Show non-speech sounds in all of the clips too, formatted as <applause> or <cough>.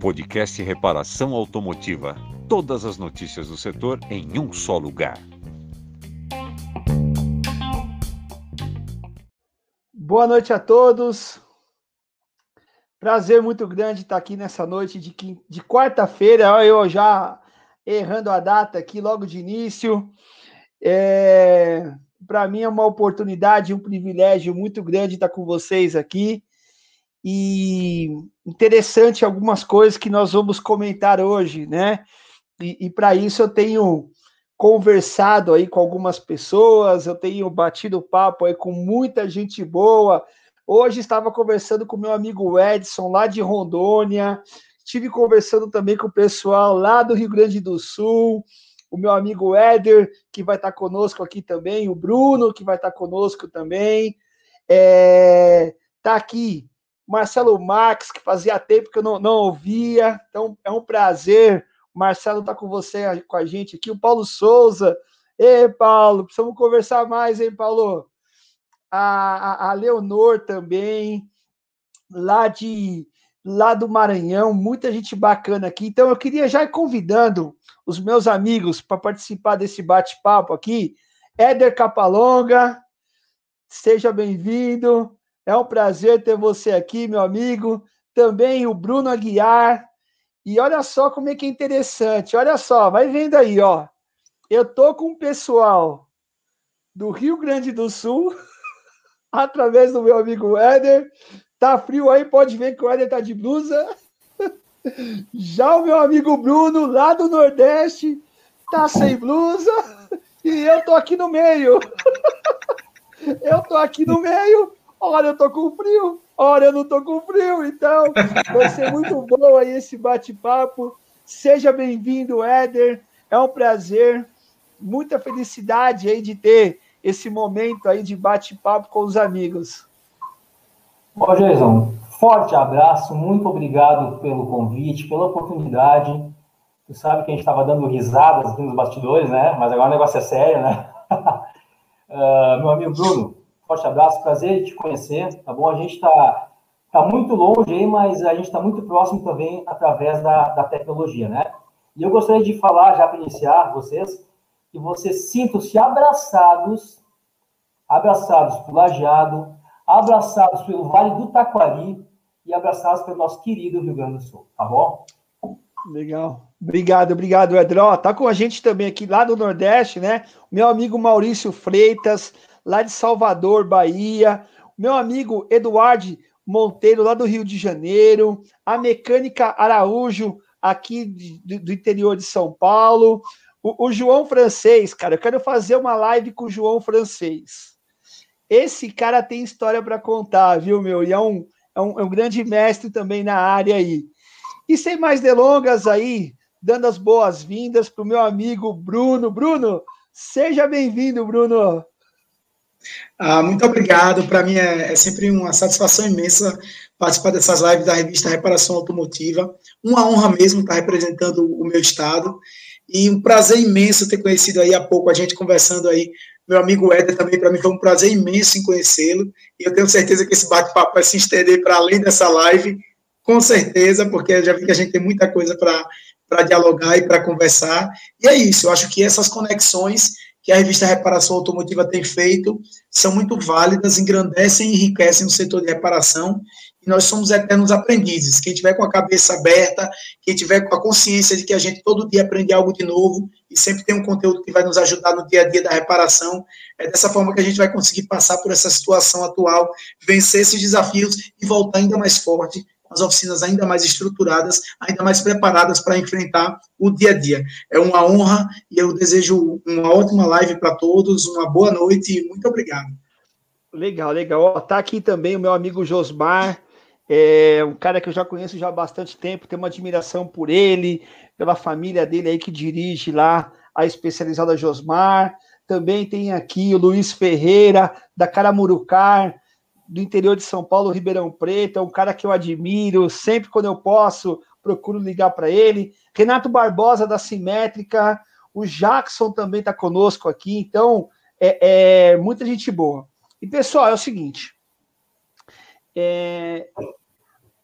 Podcast Reparação Automotiva. Todas as notícias do setor em um só lugar. Boa noite a todos. Prazer muito grande estar aqui nessa noite de, de quarta-feira. Eu já errando a data aqui logo de início. É, Para mim é uma oportunidade, um privilégio muito grande estar com vocês aqui. E interessante algumas coisas que nós vamos comentar hoje, né? E, e para isso eu tenho conversado aí com algumas pessoas, eu tenho batido papo aí com muita gente boa. Hoje estava conversando com meu amigo Edson, lá de Rondônia, estive conversando também com o pessoal lá do Rio Grande do Sul, o meu amigo Éder, que vai estar conosco aqui também, o Bruno, que vai estar conosco também. É, tá aqui Marcelo Marques, que fazia tempo que eu não, não ouvia, então é um prazer Marcelo está com você, com a gente aqui. O Paulo Souza. Ei, Paulo, precisamos conversar mais, hein, Paulo? A, a, a Leonor também, lá de lá do Maranhão, muita gente bacana aqui. Então, eu queria já ir convidando os meus amigos para participar desse bate-papo aqui. Éder Capalonga, seja bem-vindo. É um prazer ter você aqui, meu amigo. Também o Bruno Aguiar, e olha só como é que é interessante. Olha só, vai vendo aí, ó. Eu tô com o pessoal do Rio Grande do Sul, <laughs> através do meu amigo Éder. Tá frio aí, pode ver que o Éder tá de blusa. <laughs> Já o meu amigo Bruno, lá do Nordeste, tá sem blusa. E eu tô aqui no meio. <laughs> Eu tô aqui no meio. Olha, eu tô com frio. Olha, eu não tô com frio, então vai ser muito bom aí esse bate-papo. Seja bem-vindo, Éder. É um prazer, muita felicidade aí de ter esse momento aí de bate-papo com os amigos. Jason, forte abraço, muito obrigado pelo convite, pela oportunidade. Tu sabe que a gente estava dando risadas aqui nos bastidores, né? Mas agora o negócio é sério, né? uh, <laughs> meu amigo Bruno, Forte abraço, prazer te conhecer, tá bom? A gente está tá muito longe aí, mas a gente está muito próximo também através da, da tecnologia, né? E eu gostaria de falar, já para iniciar, vocês, que vocês sintam-se abraçados, abraçados pelo Lajeado, abraçados pelo Vale do Taquari e abraçados pelo nosso querido Rio Grande do Sul, tá bom? Legal. Obrigado, obrigado, Edró. Tá com a gente também aqui lá do Nordeste, né? Meu amigo Maurício Freitas, lá de Salvador, Bahia, meu amigo Eduardo Monteiro, lá do Rio de Janeiro, a Mecânica Araújo, aqui de, do interior de São Paulo, o, o, João Francês, cara, eu quero fazer uma live com o João Francês. Esse cara tem história para contar, viu, meu? E é um, é um, é um grande mestre também na área aí. E sem mais delongas aí, dando as boas-vindas para o meu amigo Bruno. Bruno, seja bem-vindo, Bruno. Ah, muito obrigado. Para mim é, é, sempre uma satisfação imensa participar dessas lives da revista Reparação Automotiva. Uma honra mesmo estar representando o meu estado. E um prazer imenso ter conhecido aí há pouco a gente conversando aí. Meu amigo Éder também, para mim, foi um prazer imenso em conhecê-lo. E eu tenho certeza que esse bate-papo vai se estender para além dessa live, com certeza, porque já vi que a gente tem muita coisa para dialogar e para conversar. E é isso, eu acho que essas conexões que a revista Reparação Automotiva tem feito são muito válidas, engrandecem e enriquecem o setor de reparação, e nós somos eternos aprendizes. Quem tiver com a cabeça aberta, quem tiver com a consciência de que a gente todo dia aprende algo de novo e sempre tem um conteúdo que vai nos ajudar no dia a dia da reparação, é dessa forma que a gente vai conseguir passar por essa situação atual, vencer esses desafios e voltar ainda mais forte as oficinas ainda mais estruturadas, ainda mais preparadas para enfrentar o dia a dia. É uma honra e eu desejo uma ótima live para todos, uma boa noite e muito obrigado. Legal, legal. Está aqui também o meu amigo Josmar, é um cara que eu já conheço já há bastante tempo, tenho uma admiração por ele, pela família dele aí que dirige lá a especializada Josmar. Também tem aqui o Luiz Ferreira, da Caramurucar, do interior de São Paulo, Ribeirão Preto, é um cara que eu admiro, sempre quando eu posso, procuro ligar para ele. Renato Barbosa, da Simétrica, o Jackson também está conosco aqui, então é, é, muita gente boa. E pessoal, é o seguinte: É,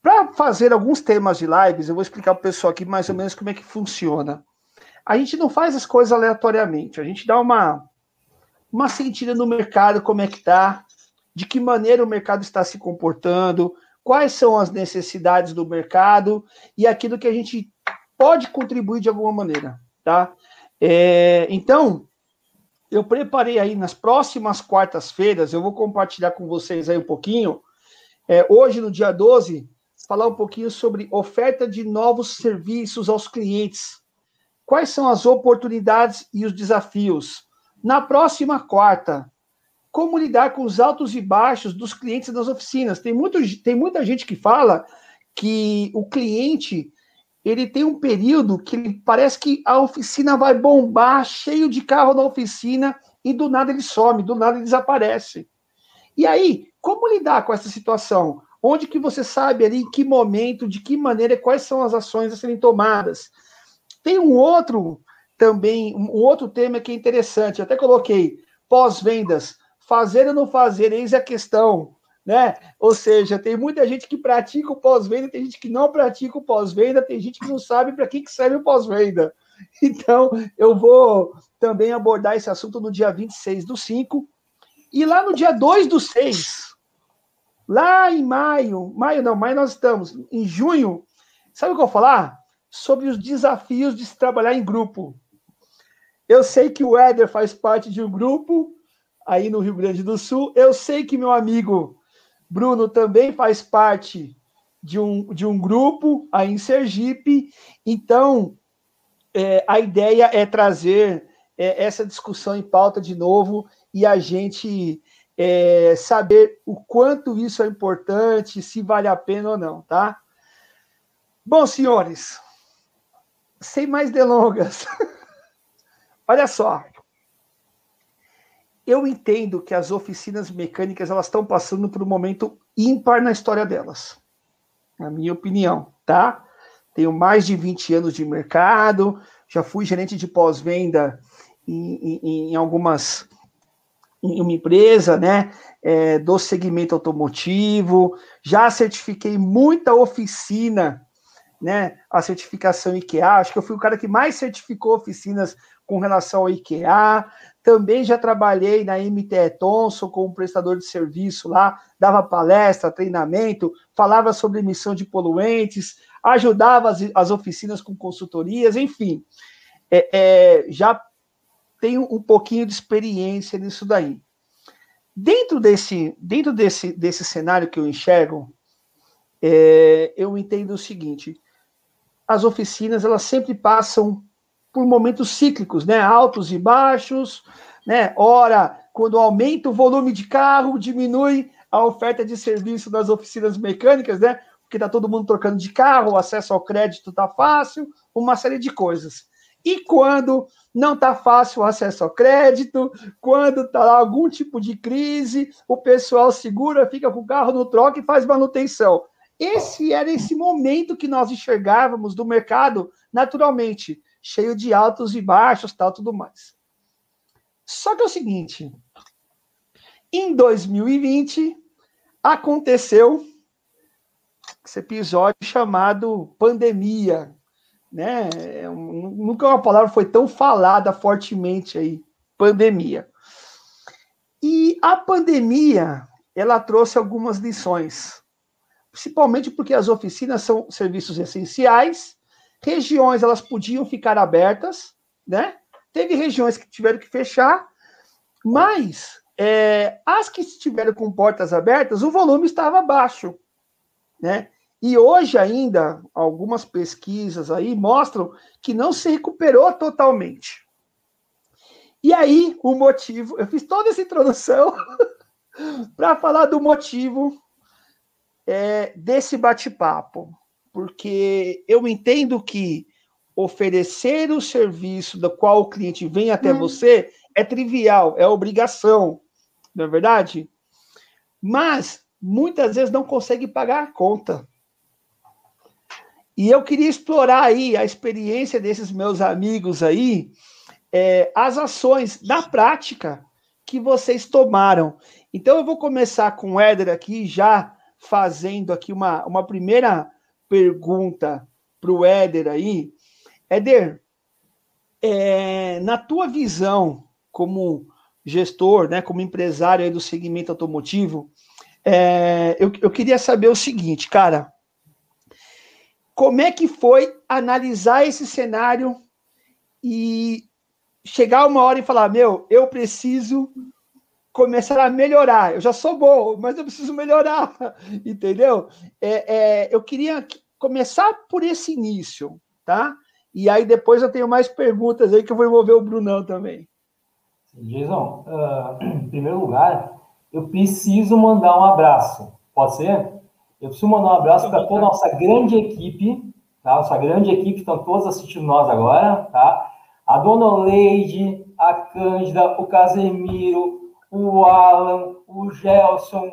para fazer alguns temas de lives, eu vou explicar para o pessoal aqui mais ou menos como é que funciona. A gente não faz as coisas aleatoriamente, a gente dá uma, uma sentida no mercado, como é que está, de que maneira o mercado está se comportando, quais são as necessidades do mercado e aquilo que a gente pode contribuir de alguma maneira, tá? É, então, eu preparei aí nas próximas quartas-feiras, eu vou compartilhar com vocês aí um pouquinho, é, hoje no dia 12, falar um pouquinho sobre oferta de novos serviços aos clientes. Quais são as oportunidades e os desafios? Na próxima quarta, como lidar com os altos e baixos dos clientes das oficinas? Tem, muito, tem muita gente que fala que o cliente ele tem um período que parece que a oficina vai bombar, cheio de carro na oficina, e do nada ele some, do nada ele desaparece. E aí, como lidar com essa situação? Onde que você sabe ali em que momento, de que maneira, quais são as ações a serem tomadas? Tem um outro também, um outro tema que é interessante, eu até coloquei, pós-vendas, fazer ou não fazer, eis a questão, né? Ou seja, tem muita gente que pratica o pós-venda, tem gente que não pratica o pós-venda, tem gente que não sabe para que, que serve o pós-venda. <laughs> Então, eu vou também abordar esse assunto no dia 26 do 5, e lá no dia 2 do 6, Lá em maio, maio não, maio nós estamos, em junho, sabe o que eu vou falar? Sobre os desafios de se trabalhar em grupo. Eu sei que o Éder faz parte de um grupo aí no Rio Grande do Sul. Eu sei que meu amigo Bruno também faz parte de um, de um grupo aí em Sergipe. Então, é, a ideia é trazer é, essa discussão em pauta de novo e a gente é, saber o quanto isso é importante, se vale a pena ou não, tá? Bom, senhores, sem mais delongas, <laughs> olha só. Eu entendo que as oficinas mecânicas elas estão passando por um momento ímpar na história delas, na minha opinião, tá? Tenho mais de 20 anos de mercado, já fui gerente de pós-venda em, em, em algumas em uma empresa, né, é, do segmento automotivo, já certifiquei muita oficina, né, a certificação IKEA, acho que eu fui o cara que mais certificou oficinas com relação ao IKEA, também já trabalhei na MTE Thomson como prestador de serviço lá, dava palestra, treinamento, falava sobre emissão de poluentes, ajudava as, as oficinas com consultorias, enfim, é, é, já tenho um pouquinho de experiência nisso daí. Dentro desse, dentro desse, desse cenário que eu enxergo, é, eu entendo o seguinte: as oficinas elas sempre passam por momentos cíclicos, né? Altos e baixos, né? Ora, quando aumenta o volume de carro, diminui a oferta de serviço das oficinas mecânicas, né? Porque está todo mundo trocando de carro, o acesso ao crédito está fácil, uma série de coisas. E quando não está fácil o acesso ao crédito, quando está algum tipo de crise, o pessoal segura, fica com o carro no troca e faz manutenção. Esse era esse momento que nós enxergávamos do mercado naturalmente, cheio de altos e baixos, tal, tudo mais. Só que é o seguinte, em 2020 aconteceu esse episódio chamado pandemia, né? É nunca uma palavra foi tão falada fortemente aí, pandemia. E a pandemia, ela trouxe algumas lições, principalmente porque as oficinas são serviços essenciais, regiões elas podiam ficar abertas, né? Teve regiões que tiveram que fechar, mas é, as que estiveram com portas abertas, o volume estava baixo, né? E hoje ainda, algumas pesquisas aí mostram que não se recuperou totalmente. E aí, o motivo, eu fiz toda essa introdução <laughs> para falar do motivo é, desse bate-papo, porque eu entendo que oferecer o serviço do qual o cliente vem até hum. você é trivial, é obrigação, não é verdade? Mas muitas vezes não consegue pagar a conta. E eu queria explorar aí a experiência desses meus amigos aí, é, as ações na prática que vocês tomaram. Então eu vou começar com o Éder aqui, já fazendo aqui uma, uma primeira pergunta para o Éder aí. Éder, é, na tua visão como gestor, né, como empresário do segmento automotivo, é, eu, eu queria saber o seguinte, cara, como é que foi analisar esse cenário e chegar uma hora e falar, meu, eu preciso começar a melhorar. Eu já sou bom, mas eu preciso melhorar, <laughs> entendeu? É, é, eu queria começar por esse início, tá? E aí depois eu tenho mais perguntas aí que eu vou envolver o Brunão também. Jason, uh, <clears throat> em primeiro lugar, eu preciso mandar um abraço. Pode ser? Eu preciso mandar um abraço para toda a nossa grande equipe, tá? Nossa grande equipe, estão todos assistindo nós agora, tá? A Dona Leide, a Cândida, o Casemiro, o Alan, o Gelson,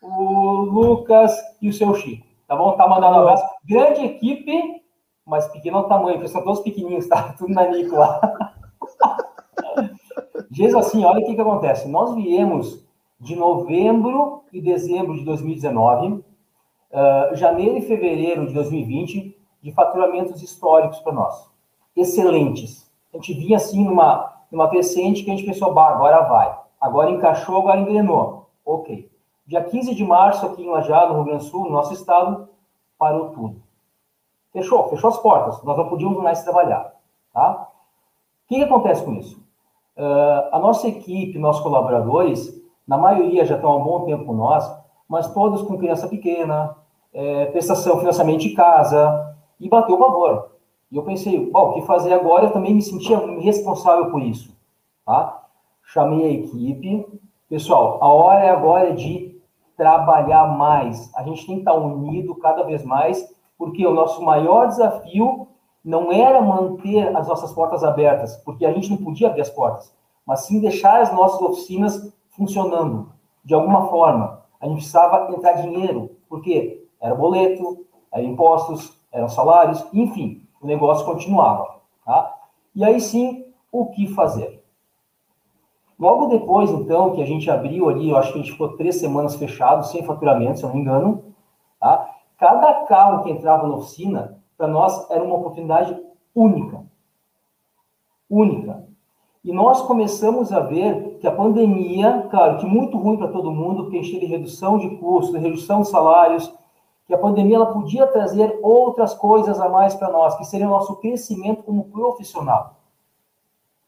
o Lucas e o seu Chico. Tá bom? Tá mandando um abraço. Grande equipe, mas pequeno tamanho, porque são todos pequenininhos, tá? <laughs> Tudo na Nico lá. <laughs> Diz assim, olha o que, que acontece. Nós viemos de novembro e dezembro de 2019, uh, janeiro e fevereiro de 2020, de faturamentos históricos para nós. Excelentes. A gente vinha assim numa, numa crescente que a gente pensou, bah, agora vai. Agora encaixou, agora engrenou. Ok. Dia 15 de março, aqui em Lajado, no Rio Grande do Sul, no nosso estado, parou tudo. Fechou, fechou as portas. Nós não podíamos mais trabalhar. Tá? O que, que acontece com isso? Uh, a nossa equipe, nossos colaboradores, na maioria já estão há um bom tempo com nós, mas todos com criança pequena, é, prestação, financiamento de casa, e bateu o pavor. E eu pensei, bom, o que fazer agora? Eu também me sentia responsável por isso. Tá? Chamei a equipe. Pessoal, a hora é agora de trabalhar mais. A gente tem que estar unido cada vez mais, porque o nosso maior desafio não era manter as nossas portas abertas, porque a gente não podia abrir as portas, mas sim deixar as nossas oficinas funcionando de alguma forma. A gente precisava entrar dinheiro, porque era boleto, era impostos, eram salários, enfim, o negócio continuava. Tá? E aí sim, o que fazer? Logo depois, então, que a gente abriu ali, eu acho que a gente ficou três semanas fechado, sem faturamento, se eu não me engano, tá? cada carro que entrava na oficina, para nós, era uma oportunidade única. Única. E nós começamos a ver que a pandemia, claro, que muito ruim para todo mundo, porque gente teve redução de custos, redução de salários, que a pandemia ela podia trazer outras coisas a mais para nós, que seria o nosso crescimento como profissional.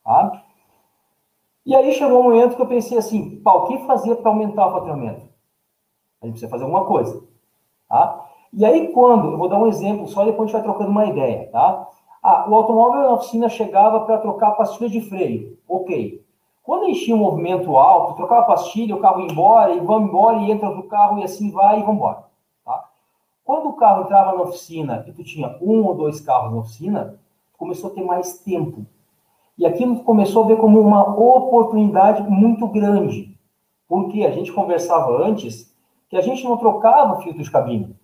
Tá? E aí chegou um momento que eu pensei assim, o que fazer para aumentar o faturamento? A gente precisa fazer alguma coisa. Tá? E aí quando, eu vou dar um exemplo, só depois a gente vai trocando uma ideia, tá? Ah, o automóvel na oficina chegava para trocar a pastilha de freio. Ok. Quando enchia um movimento alto, trocava a pastilha, o carro ia embora, e vamos embora, e entra outro carro, e assim vai, e vamos embora. Tá? Quando o carro entrava na oficina e tu tinha um ou dois carros na oficina, começou a ter mais tempo. E aquilo começou a ver como uma oportunidade muito grande. Porque a gente conversava antes que a gente não trocava filtro de cabine.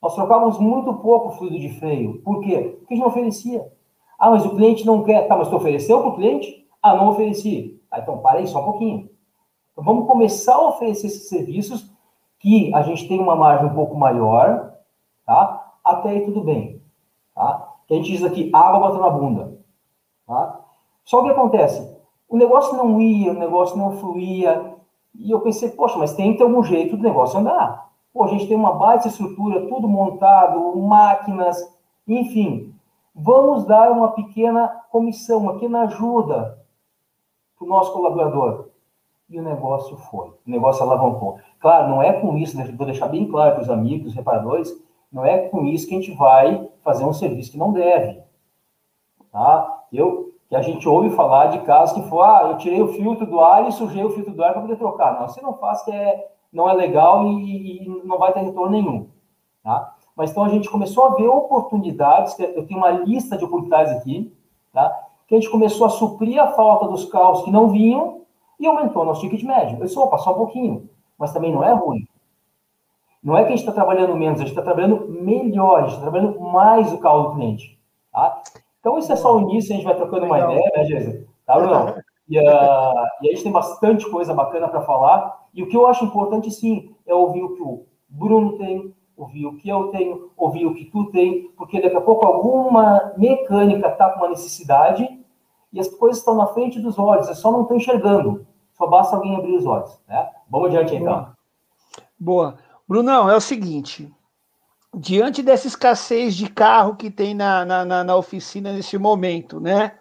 Nós trocávamos muito pouco fluido de freio. Por quê? Porque a gente não oferecia. Ah, mas o cliente não quer. Tá, mas tu ofereceu para o cliente? Ah, não ofereci. Ah, então para aí só um pouquinho. Então vamos começar a oferecer esses serviços que a gente tem uma margem um pouco maior, tá? Até aí tudo bem, tá? Que a gente diz aqui, água batendo na bunda, tá? Só o que acontece? O negócio não ia, o negócio não fluía, e eu pensei, poxa, mas tem que ter algum jeito do negócio andar. Pô, a gente tem uma baita estrutura, tudo montado, máquinas, enfim. Vamos dar uma pequena comissão, uma pequena ajuda para o nosso colaborador. E o negócio foi, o negócio alavancou. Claro, não é com isso, vou deixar bem claro para os amigos, os reparadores, não é com isso que a gente vai fazer um serviço que não deve. Tá? Eu, que a gente ouve falar de casos que foi, ah, eu tirei o filtro do ar e sujei o filtro do ar para poder trocar. Não, você não faz que é não é legal e, e não vai ter retorno nenhum. Tá? Mas então a gente começou a ver oportunidades, eu tenho uma lista de oportunidades aqui, tá? que a gente começou a suprir a falta dos carros que não vinham e aumentou nosso ticket médio. Eu disse, opa, só um pouquinho, mas também não é ruim. Não é que a gente está trabalhando menos, a gente está trabalhando melhor, a gente está trabalhando mais o carro do cliente. Tá? Então, isso é só o início, a gente vai trocando uma ideia, né, Jesus? Tá, não? <laughs> E, uh, e a gente tem bastante coisa bacana para falar. E o que eu acho importante, sim, é ouvir o que o Bruno tem, ouvir o que eu tenho, ouvir o que tu tem, porque daqui a pouco alguma mecânica está com uma necessidade e as coisas estão na frente dos olhos, você só não está enxergando. Só basta alguém abrir os olhos. Né? Vamos adiante então. Boa. Brunão, é o seguinte. Diante dessa escassez de carro que tem na, na, na oficina nesse momento, né?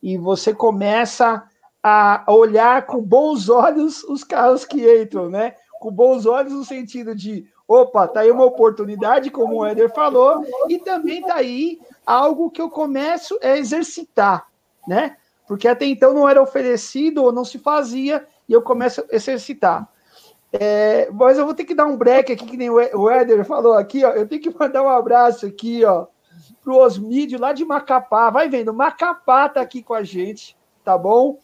E você começa a olhar com bons olhos os carros que entram, né? Com bons olhos no sentido de, opa, tá aí uma oportunidade, como o Éder falou, e também tá aí algo que eu começo a exercitar, né? Porque até então não era oferecido ou não se fazia, e eu começo a exercitar. É, mas eu vou ter que dar um break aqui, que nem o Éder falou aqui, ó. Eu tenho que mandar um abraço aqui, ó, pro Osmídio lá de Macapá. Vai vendo, Macapá tá aqui com a gente, tá bom?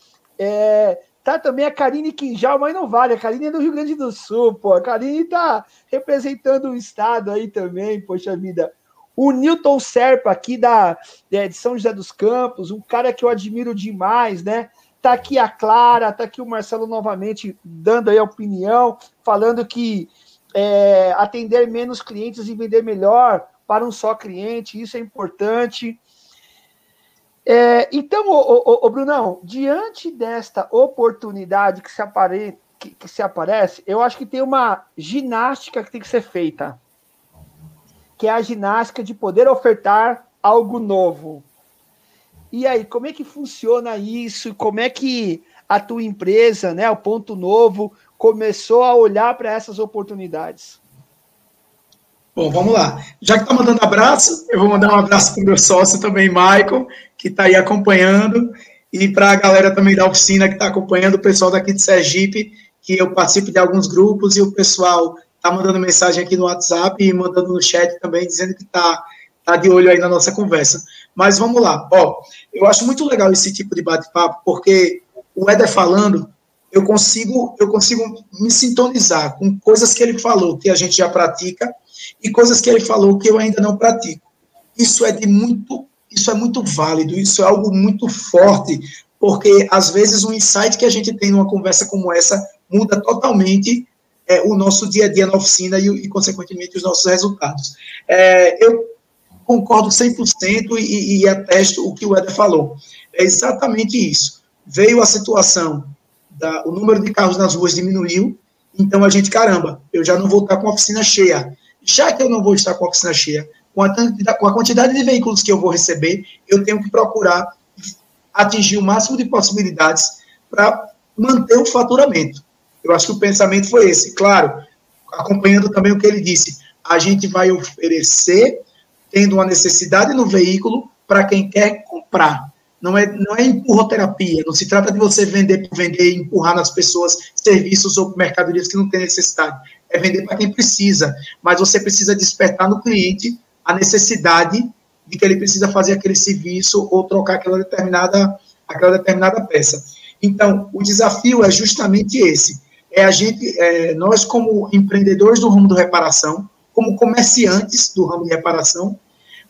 É, tá também a Karine Quinjal, mas não vale, a Karine é do Rio Grande do Sul, pô. A Karine tá representando o estado aí também, poxa vida. O Newton Serpa, aqui da, de São José dos Campos, um cara que eu admiro demais, né? Tá aqui a Clara, tá aqui o Marcelo novamente dando aí a opinião, falando que é, atender menos clientes e vender melhor para um só cliente, isso é importante. É, então, o, Brunão, diante desta oportunidade que se, apare, que, que se aparece, eu acho que tem uma ginástica que tem que ser feita, que é a ginástica de poder ofertar algo novo. E aí, como é que funciona isso? Como é que a tua empresa, né, o Ponto Novo, começou a olhar para essas oportunidades? Bom, vamos lá. Já que está mandando abraço, eu vou mandar um abraço para o meu sócio também, Michael, que está aí acompanhando, e para a galera também da oficina que está acompanhando, o pessoal daqui de Sergipe, que eu participo de alguns grupos, e o pessoal está mandando mensagem aqui no WhatsApp e mandando no chat também, dizendo que está tá de olho aí na nossa conversa. Mas vamos lá. Ó, eu acho muito legal esse tipo de bate-papo, porque o Éder falando, eu consigo, eu consigo me sintonizar com coisas que ele falou que a gente já pratica e coisas que ele falou que eu ainda não pratico. Isso é de muito, isso é muito válido, isso é algo muito forte, porque às vezes um insight que a gente tem numa conversa como essa muda totalmente é, o nosso dia a dia na oficina e, e consequentemente, os nossos resultados. É, eu concordo 100% e, e atesto o que o Eder falou. É exatamente isso. Veio a situação, da, o número de carros nas ruas diminuiu, então a gente, caramba, eu já não vou estar com a oficina cheia. Já que eu não vou estar com a oficina cheia, com a, com a quantidade de veículos que eu vou receber, eu tenho que procurar atingir o máximo de possibilidades para manter o faturamento. Eu acho que o pensamento foi esse. Claro, acompanhando também o que ele disse, a gente vai oferecer tendo uma necessidade no veículo para quem quer comprar. Não é, não é empurroterapia, não se trata de você vender por vender e empurrar nas pessoas serviços ou mercadorias que não têm necessidade. É vender para quem precisa, mas você precisa despertar no cliente a necessidade de que ele precisa fazer aquele serviço ou trocar aquela determinada, aquela determinada peça. Então, o desafio é justamente esse. É a gente, é, nós como empreendedores do ramo de reparação, como comerciantes do ramo de reparação,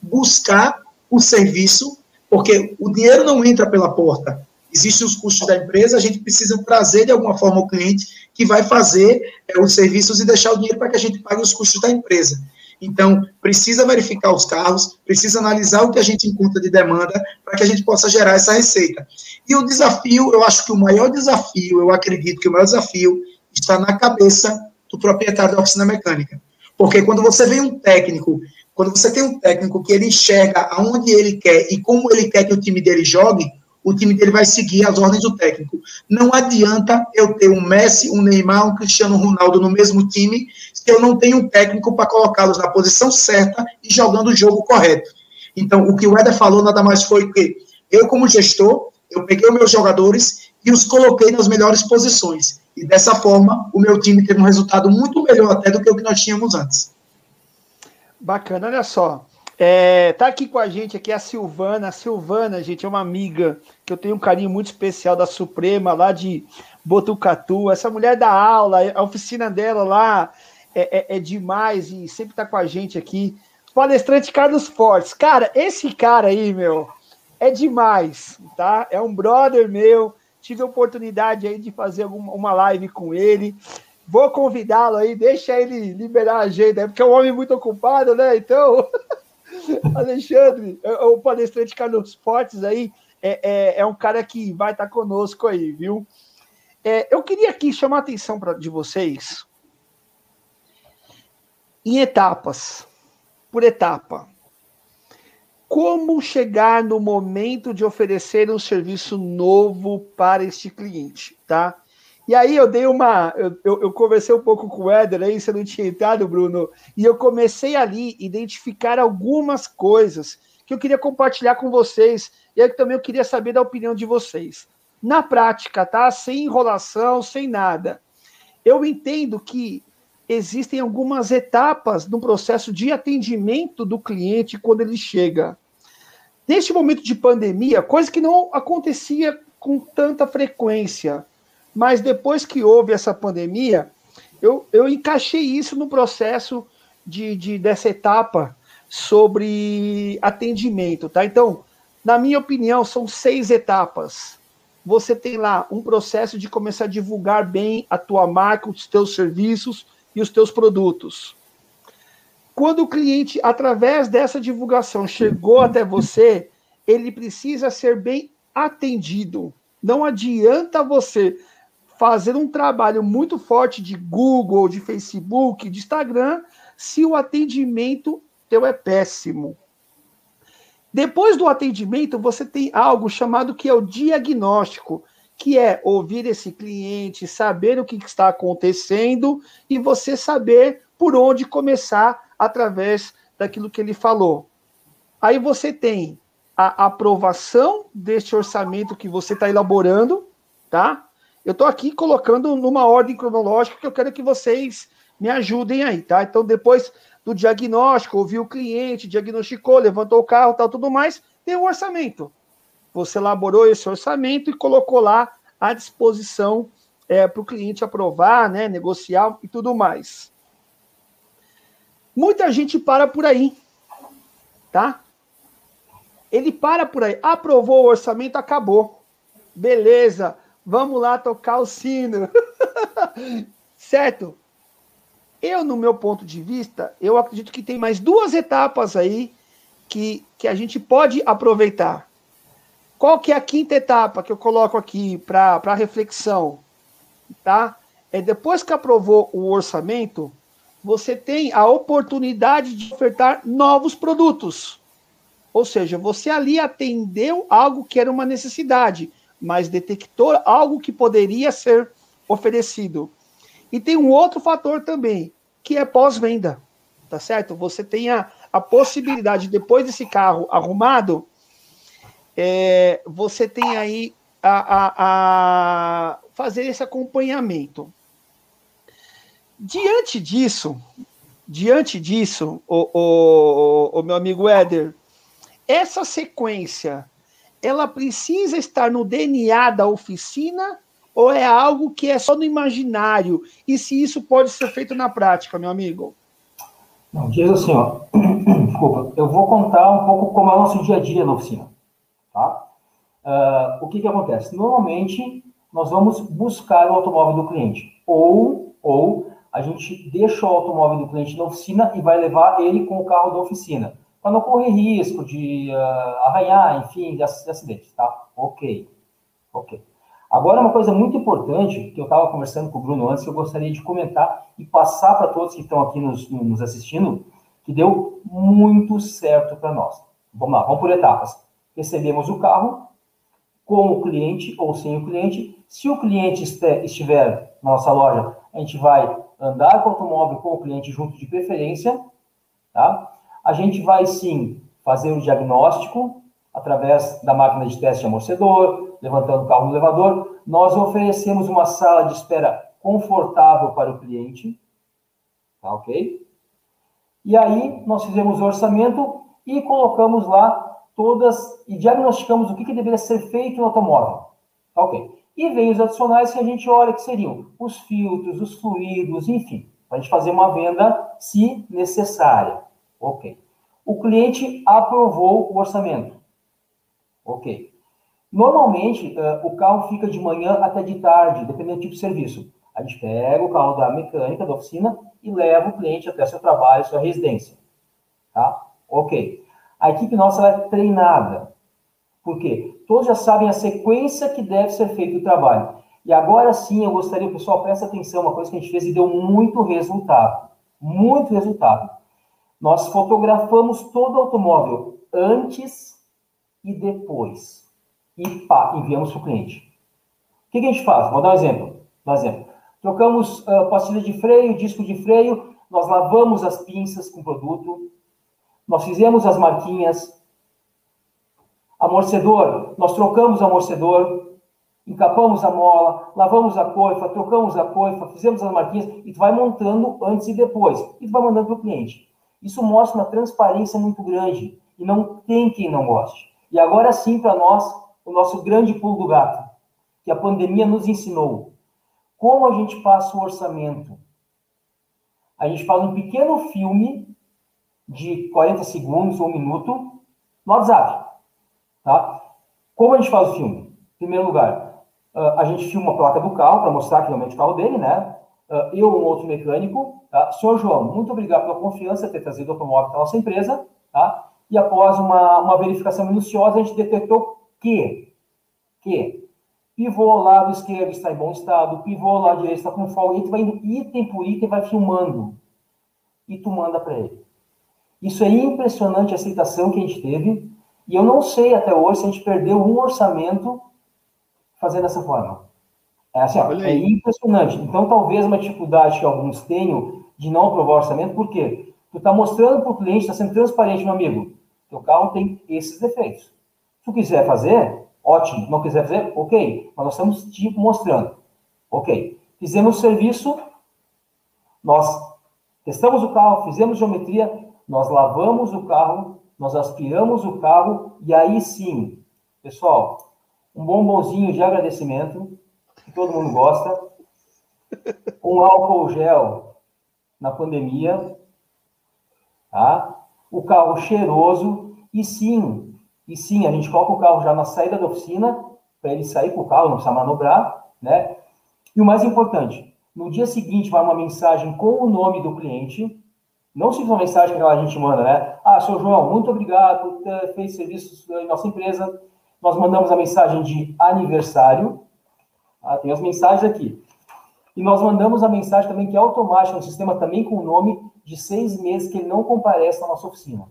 buscar o serviço, porque o dinheiro não entra pela porta. Existem os custos da empresa, a gente precisa trazer de alguma forma o cliente que vai fazer é, os serviços e deixar o dinheiro para que a gente pague os custos da empresa. Então, precisa verificar os carros, precisa analisar o que a gente encontra de demanda para que a gente possa gerar essa receita. E o desafio, eu acho que o maior desafio, eu acredito que o maior desafio está na cabeça do proprietário da oficina mecânica. Porque quando você vem um técnico, quando você tem um técnico que ele enxerga aonde ele quer e como ele quer que o time dele jogue, o time dele vai seguir as ordens do técnico. Não adianta eu ter um Messi, um Neymar, um Cristiano Ronaldo no mesmo time, se eu não tenho um técnico para colocá-los na posição certa e jogando o jogo correto. Então, o que o Éder falou nada mais foi que eu, como gestor, eu peguei os meus jogadores e os coloquei nas melhores posições. E dessa forma, o meu time teve um resultado muito melhor até do que o que nós tínhamos antes. Bacana, olha só. É, tá aqui com a gente aqui a Silvana. A Silvana, gente, é uma amiga que eu tenho um carinho muito especial da Suprema, lá de Botucatu. Essa mulher da aula, a oficina dela lá é, é, é demais e sempre tá com a gente aqui. Palestrante Carlos Fortes. Cara, esse cara aí, meu, é demais, tá? É um brother meu tive a oportunidade aí de fazer uma live com ele. vou convidá-lo aí, deixa ele liberar a agenda, porque é um homem muito ocupado, né? Então, <laughs> <laughs> Alexandre, é, é o palestrante Carlos Fortes aí, é, é, é, um cara que vai estar conosco aí, viu? É, eu queria aqui chamar a atenção pra, de vocês em etapas, por etapa. Como chegar no momento de oferecer um serviço novo para este cliente, tá? E aí eu dei uma. Eu, eu, eu, conversei um pouco com o Éder aí, você não tinha entrado, Bruno, e eu comecei ali identificar algumas coisas que eu queria compartilhar com vocês, e aí também eu queria saber da opinião de vocês. Na prática, tá? Sem enrolação, sem nada. Eu entendo que existem algumas etapas no processo de atendimento do cliente quando ele chega. Neste momento de pandemia, coisa que não acontecia com tanta frequência mas depois que houve essa pandemia, eu, eu encaixei isso no processo de, de dessa etapa sobre atendimento, tá? Então, na minha opinião, são seis etapas. Você tem lá um processo de começar a divulgar bem a tua marca, os teus serviços e os teus produtos. Quando o cliente, através dessa divulgação, chegou até você, ele precisa ser bem atendido. Não adianta você fazer um trabalho muito forte de Google, de Facebook, de Instagram, se o atendimento teu é péssimo. Depois do atendimento, você tem algo chamado que é o diagnóstico, que é ouvir esse cliente, saber o que está acontecendo e você saber por onde começar através daquilo que ele falou. Aí você tem a aprovação deste orçamento que você está elaborando, tá? Eu estou aqui colocando numa ordem cronológica que eu quero que vocês me ajudem aí, tá? Então, depois do diagnóstico, ouviu o cliente, diagnosticou, levantou o carro, tal, tudo mais, tem o um orçamento. Você elaborou esse orçamento e colocou lá à disposição é, para o cliente aprovar, né, negociar e tudo mais. Muita gente para por aí, tá? Ele para por aí, aprovou o orçamento, acabou. Beleza, Vamos lá tocar o sino. <laughs> certo? Eu, no meu ponto de vista, eu acredito que tem mais duas etapas aí que, que a gente pode aproveitar. Qual que é a quinta etapa que eu coloco aqui para reflexão? Tá? É depois que aprovou o orçamento, você tem a oportunidade de ofertar novos produtos. Ou seja, você ali atendeu algo que era uma necessidade mas detectou algo que poderia ser oferecido. E tem um outro fator também, que é pós-venda, tá certo? Você tem a, a possibilidade, depois desse carro arrumado, é, você tem aí a, a, a fazer esse acompanhamento. Diante disso, diante disso, o, o, o meu amigo Éder, essa sequência ela precisa estar no DNA da oficina ou é algo que é só no imaginário? E se isso pode ser feito na prática, meu amigo? Não, diz assim, ó. <clears throat> Desculpa, eu vou contar um pouco como é o nosso dia a dia na oficina. Tá? Uh, o que, que acontece? Normalmente, nós vamos buscar o automóvel do cliente. Ou, ou a gente deixa o automóvel do cliente na oficina e vai levar ele com o carro da oficina para não correr risco de uh, arranhar, enfim, de acidentes, tá? Ok, ok. Agora, uma coisa muito importante, que eu estava conversando com o Bruno antes, que eu gostaria de comentar e passar para todos que estão aqui nos, nos assistindo, que deu muito certo para nós. Vamos lá, vamos por etapas. Recebemos o carro com o cliente ou sem o cliente. Se o cliente estiver na nossa loja, a gente vai andar com o automóvel com o cliente junto de preferência, tá? A gente vai sim fazer o diagnóstico através da máquina de teste amortecedor, levantando o carro no elevador. Nós oferecemos uma sala de espera confortável para o cliente, tá ok? E aí nós fizemos o orçamento e colocamos lá todas e diagnosticamos o que, que deveria ser feito no automóvel, tá ok? E vem os adicionais que a gente olha que seriam os filtros, os fluidos, enfim, para a gente fazer uma venda se necessária. Ok. O cliente aprovou o orçamento. Ok. Normalmente, uh, o carro fica de manhã até de tarde, dependendo do tipo de serviço. A gente pega o carro da mecânica, da oficina, e leva o cliente até seu trabalho, sua residência. Tá? Ok. A equipe nossa é treinada. Por quê? Todos já sabem a sequência que deve ser feito o trabalho. E agora sim, eu gostaria, pessoal, presta atenção, uma coisa que a gente fez e deu muito resultado. Muito resultado. Nós fotografamos todo o automóvel antes e depois. E pá, enviamos para o cliente. O que, que, a gente faz? Vou dar um exemplo. Um exemplo. Trocamos uh, pastilha de freio, disco de freio, nós lavamos as pinças com produto, nós fizemos as marquinhas, amorcedor, nós trocamos amorcedor, encapamos a mola, lavamos a coifa, trocamos a coifa, fizemos as marquinhas e tu vai montando antes e depois. E tu vai mandando para o cliente. Isso mostra uma transparência muito grande e não tem quem não goste. E agora sim, para nós, o nosso grande pulo do gato, que a pandemia nos ensinou. Como a gente passa o orçamento? A gente faz um pequeno filme de 40 segundos ou um minuto no WhatsApp. Tá? Como a gente faz o filme? Em primeiro lugar, Uh, a gente filma a placa do carro para mostrar que realmente é o carro dele, né? Uh, eu, um outro mecânico, tá? Senhor João, muito obrigado pela confiança ter trazido o automóvel para a nossa empresa, tá? E após uma, uma verificação minuciosa, a gente detectou que, que pivô lado esquerdo está em bom estado, pivô lado direito está com folga, e tu vai indo item por item, vai filmando, e tu manda para ele. Isso é impressionante a aceitação que a gente teve, e eu não sei até hoje se a gente perdeu um orçamento fazer dessa forma. É assim, ó, é impressionante. Então, talvez uma dificuldade que alguns tenham de não aprovar o orçamento, por quê? Tu está mostrando para o cliente, está sendo transparente, meu amigo. Teu carro tem esses defeitos. Se tu quiser fazer, ótimo. Não quiser fazer, ok. Mas nós estamos te mostrando. Ok. Fizemos o serviço, nós testamos o carro, fizemos geometria, nós lavamos o carro, nós aspiramos o carro, e aí sim, pessoal, um bombonzinho de agradecimento, que todo mundo gosta, um álcool gel na pandemia, tá? o carro cheiroso, e sim, e sim, a gente coloca o carro já na saída da oficina, para ele sair com o carro, não precisa manobrar, né? E o mais importante, no dia seguinte vai uma mensagem com o nome do cliente, não simplesmente uma mensagem que a gente manda, né? Ah, seu João, muito obrigado ter feito serviços em nossa empresa, nós mandamos a mensagem de aniversário, ah, tem as mensagens aqui. E nós mandamos a mensagem também que é automática, no sistema também com o nome de seis meses que ele não comparece na nossa oficina.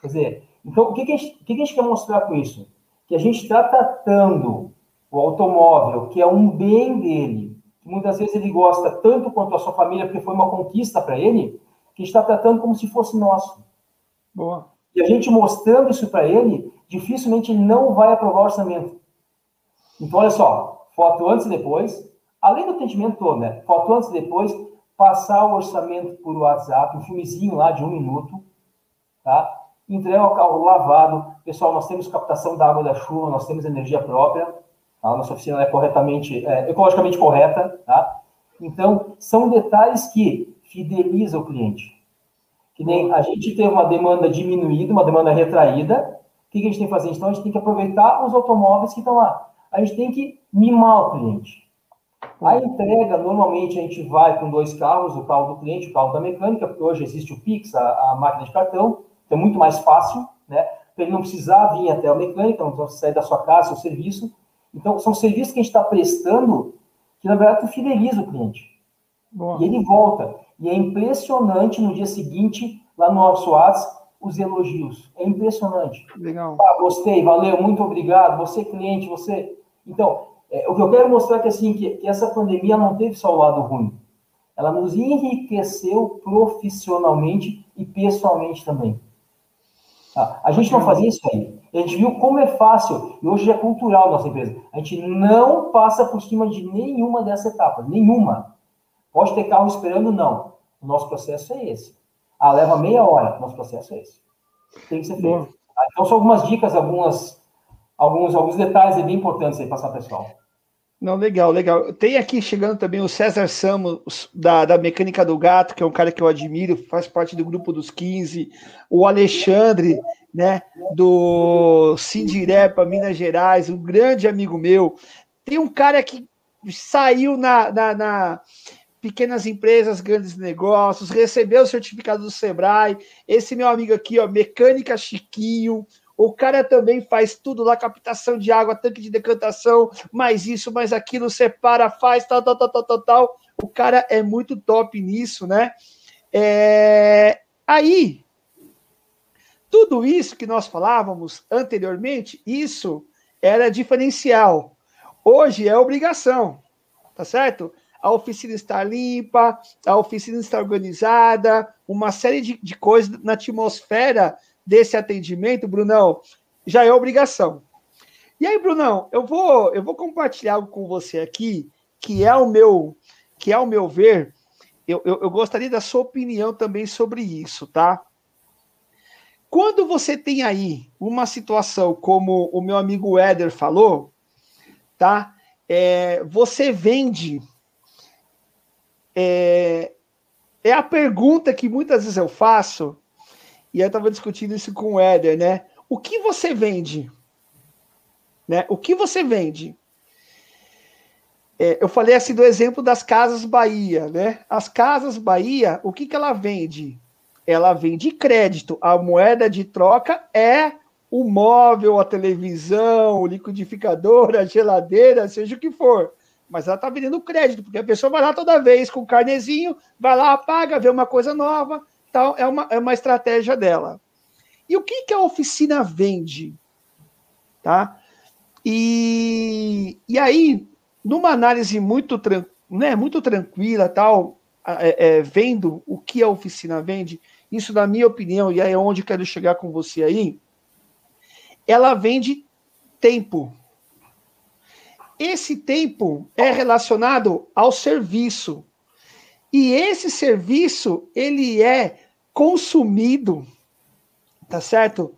Quer dizer, então o que, que, a, gente, que, que a gente quer mostrar com isso? Que a gente está tratando o automóvel, que é um bem dele, que muitas vezes ele gosta tanto quanto a sua família, porque foi uma conquista para ele, que está tratando como se fosse nosso. Boa. E a gente mostrando isso para ele, dificilmente ele não vai aprovar o orçamento. Então, olha só, foto antes e depois, além do atendimento todo, né? Foto antes e depois, passar o orçamento por WhatsApp, um filmezinho lá de um minuto, tá? Entrega o carro lavado. Pessoal, nós temos captação da água da chuva, nós temos energia própria, tá? nossa oficina é corretamente, é, ecologicamente correta, tá? Então, são detalhes que fidelizam o cliente. Que nem a gente teve uma demanda diminuída, uma demanda retraída, o que, a gente tem que fazer? Então, a gente tem que aproveitar os automóveis que estão lá. A gente tem que mimar o cliente. A entrega, normalmente, a gente vai com dois carros, o carro do cliente, o carro da mecânica, porque hoje existe o Pix, a, a máquina de cartão, então é muito mais fácil, né? Para ele não precisar vir até a mecânica, não precisar sair da sua casa, seu serviço. Então, são serviços que a gente está prestando que, na verdade, fideliza o cliente. Boa. E ele volta. E é impressionante no dia seguinte, lá no nosso WhatsApp, os elogios. É impressionante. Legal. Ah, gostei, valeu, muito obrigado. Você, cliente, você. Então, é, o que eu quero mostrar é que, assim, que, que essa pandemia não teve só o lado ruim. Ela nos enriqueceu profissionalmente e pessoalmente também. Ah, a gente não fazia isso aí. A gente viu como é fácil, e hoje é cultural nossa empresa. A gente não passa por cima de nenhuma dessas etapas, nenhuma. Pode ter carro esperando, não. O nosso processo é esse. Ah, leva meia hora. Nosso processo é esse. Tem que ser feito. Ah, então, são algumas dicas, algumas, alguns, alguns detalhes bem importantes aí para pessoal. Não, legal, legal. Tem aqui chegando também o César Samos, da, da Mecânica do Gato, que é um cara que eu admiro, faz parte do grupo dos 15. O Alexandre, né, do Sindirepa, Minas Gerais, um grande amigo meu. Tem um cara que saiu na, na, na pequenas empresas, grandes negócios, recebeu o certificado do Sebrae. Esse meu amigo aqui, ó, mecânica Chiquinho. O cara também faz tudo lá, captação de água, tanque de decantação, mais isso, mais aquilo, separa, faz, tal, tal, tal, tal, tal, tal. O cara é muito top nisso, né? É... Aí, tudo isso que nós falávamos anteriormente, isso era diferencial. Hoje é obrigação, tá certo? A oficina está limpa, a oficina está organizada, uma série de, de coisas na atmosfera desse atendimento, Brunão, já é obrigação. E aí, Brunão, eu vou, eu vou compartilhar algo com você aqui, que é o meu, que é o meu ver. Eu, eu, eu gostaria da sua opinião também sobre isso, tá? Quando você tem aí uma situação como o meu amigo Éder falou, tá? É, você vende. É, é a pergunta que muitas vezes eu faço, e eu estava discutindo isso com o Éder, né? O que você vende? Né? O que você vende? É, eu falei assim do exemplo das Casas Bahia, né? As Casas Bahia, o que, que ela vende? ela vem de crédito. A moeda de troca é o móvel, a televisão, o liquidificador, a geladeira, seja o que for. Mas ela está vendendo crédito, porque a pessoa vai lá toda vez com o carnezinho, vai lá, paga, vê uma coisa nova. Então, é uma, é uma estratégia dela. E o que, que a oficina vende? Tá? E, e aí, numa análise muito, né, muito tranquila, tal, é, é, vendo o que a oficina vende, isso na minha opinião, e aí é onde quero chegar com você aí, ela vende tempo. Esse tempo é relacionado ao serviço. E esse serviço, ele é consumido, tá certo?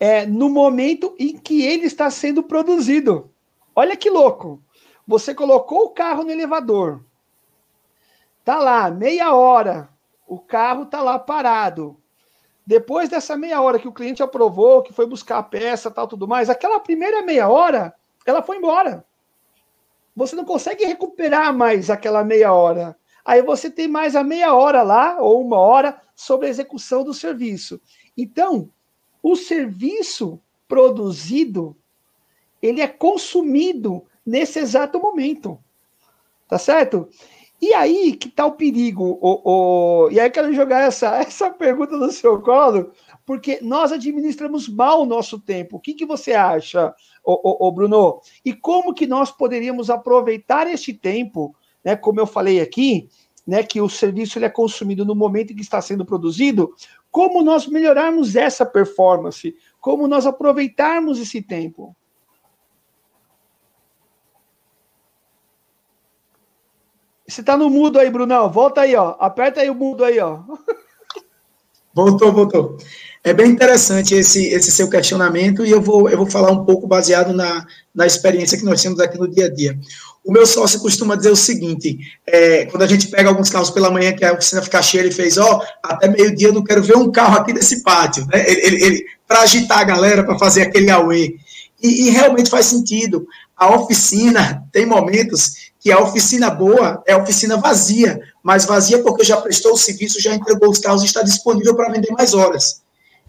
É no momento em que ele está sendo produzido. Olha que louco. Você colocou o carro no elevador. Tá lá, meia hora o carro está lá parado. Depois dessa meia hora que o cliente aprovou, que foi buscar a peça, tal, tudo mais, aquela primeira meia hora, ela foi embora. Você não consegue recuperar mais aquela meia hora. Aí você tem mais a meia hora lá, ou uma hora, sobre a execução do serviço. Então, o serviço produzido, ele é consumido nesse exato momento. Tá certo? E aí que está o perigo? O, o, e aí eu quero jogar essa, <laughs> essa pergunta no seu colo, porque nós administramos mal o nosso tempo. O que, que você acha, o, o, Bruno? E como que nós poderíamos aproveitar este tempo, né, como eu falei aqui, né, que o serviço ele é consumido no momento em que está sendo produzido, como nós melhorarmos essa performance, como nós aproveitarmos esse tempo? Você tá no mudo aí, Brunão. Volta aí, ó. Aperta aí o mudo aí, ó. <laughs> Voltou, voltou. É bem interessante esse, esse seu questionamento e eu vou, eu vou falar um pouco baseado na, na experiência que nós temos aqui no dia a dia. O meu sócio costuma dizer o seguinte: é, quando a gente pega alguns carros pela manhã que a oficina fica cheia, ele fez, ó, oh, até meio-dia eu não quero ver um carro aqui nesse pátio, né? Ele, ele, ele para agitar a galera, para fazer aquele auê. E, e realmente faz sentido. A oficina tem momentos que a oficina boa é a oficina vazia, mas vazia porque já prestou o serviço, já entregou os carros e está disponível para vender mais horas.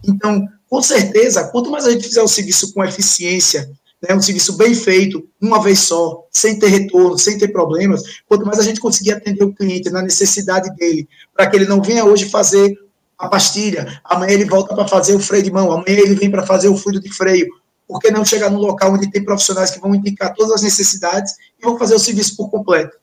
Então, com certeza, quanto mais a gente fizer o serviço com eficiência, né, um serviço bem feito, uma vez só, sem ter retorno, sem ter problemas, quanto mais a gente conseguir atender o cliente na necessidade dele, para que ele não venha hoje fazer a pastilha, amanhã ele volta para fazer o freio de mão, amanhã ele vem para fazer o fluido de freio, por que não chegar num local onde tem profissionais que vão indicar todas as necessidades e vão fazer o serviço por completo?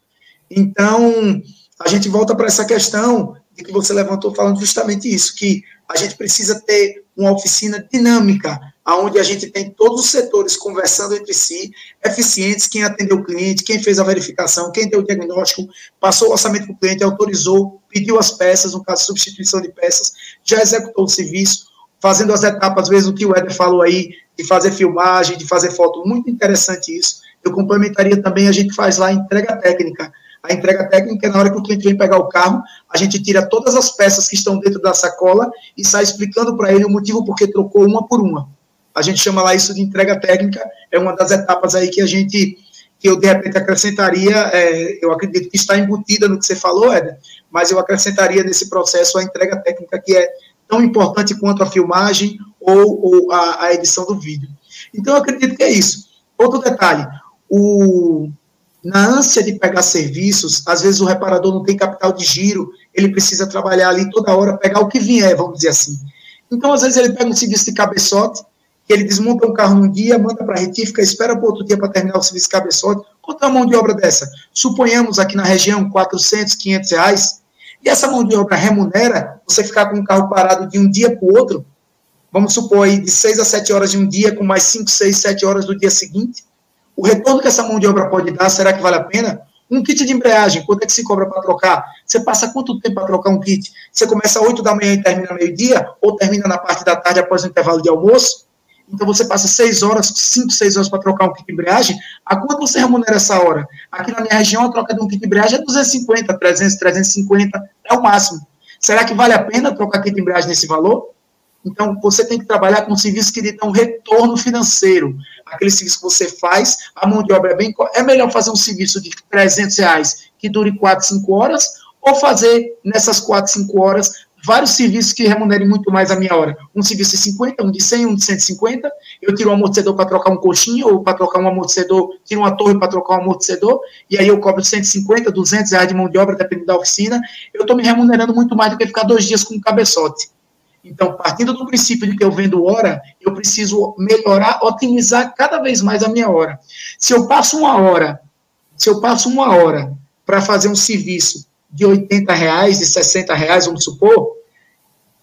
Então, a gente volta para essa questão de que você levantou falando justamente isso, que a gente precisa ter uma oficina dinâmica, onde a gente tem todos os setores conversando entre si, eficientes, quem atendeu o cliente, quem fez a verificação, quem deu o diagnóstico, passou o orçamento para o cliente, autorizou, pediu as peças, no caso substituição de peças, já executou o serviço, fazendo as etapas, mesmo que o Eder falou aí, de fazer filmagem, de fazer foto, muito interessante isso. Eu complementaria também, a gente faz lá entrega técnica. A entrega técnica é na hora que o cliente vem pegar o carro, a gente tira todas as peças que estão dentro da sacola e sai explicando para ele o motivo por que trocou uma por uma. A gente chama lá isso de entrega técnica, é uma das etapas aí que a gente que eu, de repente, acrescentaria, é, eu acredito que está embutida no que você falou, Éder, mas eu acrescentaria nesse processo a entrega técnica, que é tão importante quanto a filmagem ou, ou a, a, edição do vídeo. Então, eu acredito que é isso. Outro detalhe, o, na ânsia de pegar serviços, às vezes o reparador não tem capital de giro, ele precisa trabalhar ali toda hora, pegar o que vier, vamos dizer assim. Então, às vezes, ele pega um serviço de cabeçote, que ele desmonta um carro num dia, manda para a retífica, espera para outro dia para terminar o serviço de cabeçote. Quanto é a mão de obra dessa? Suponhamos aqui na região 400, 500 reais, e essa mão de obra remunera você ficar com o carro parado de um dia para o outro, vamos supor aí de 6 a 7 horas de um dia, com mais 5, 6, 7 horas do dia seguinte, o retorno que essa mão de obra pode dar, será que vale a pena? Um kit de embreagem, quanto é que se cobra para trocar? Você passa quanto tempo para trocar um kit? Você começa às 8 da manhã e termina meio-dia? Ou termina na parte da tarde após o intervalo de almoço? Então você passa 6 horas, 5, 6 horas para trocar um kit de embreagem. A quanto você remunera essa hora? Aqui na minha região, a troca de um kit de embreagem é 250, 300, 350, é o máximo. Será que vale a pena trocar kit de embreagem nesse valor? Então, você tem que trabalhar com serviços que lhe dão retorno financeiro. Aquele serviço que você faz, a mão de obra é bem. É melhor fazer um serviço de 300 reais que dure 4, 5 horas, ou fazer nessas 4, 5 horas vários serviços que remunerem muito mais a minha hora. Um serviço de 50, um de 100, um de 150. Eu tiro um amortecedor para trocar um coxinha, ou para trocar um amortecedor, tiro uma torre para trocar um amortecedor, e aí eu cobro 150, 200 reais de mão de obra, dependendo da oficina. Eu estou me remunerando muito mais do que ficar dois dias com um cabeçote. Então, partindo do princípio de que eu vendo hora, eu preciso melhorar, otimizar cada vez mais a minha hora. Se eu passo uma hora, se eu passo uma hora para fazer um serviço de 80 reais, de 60 reais, vamos supor,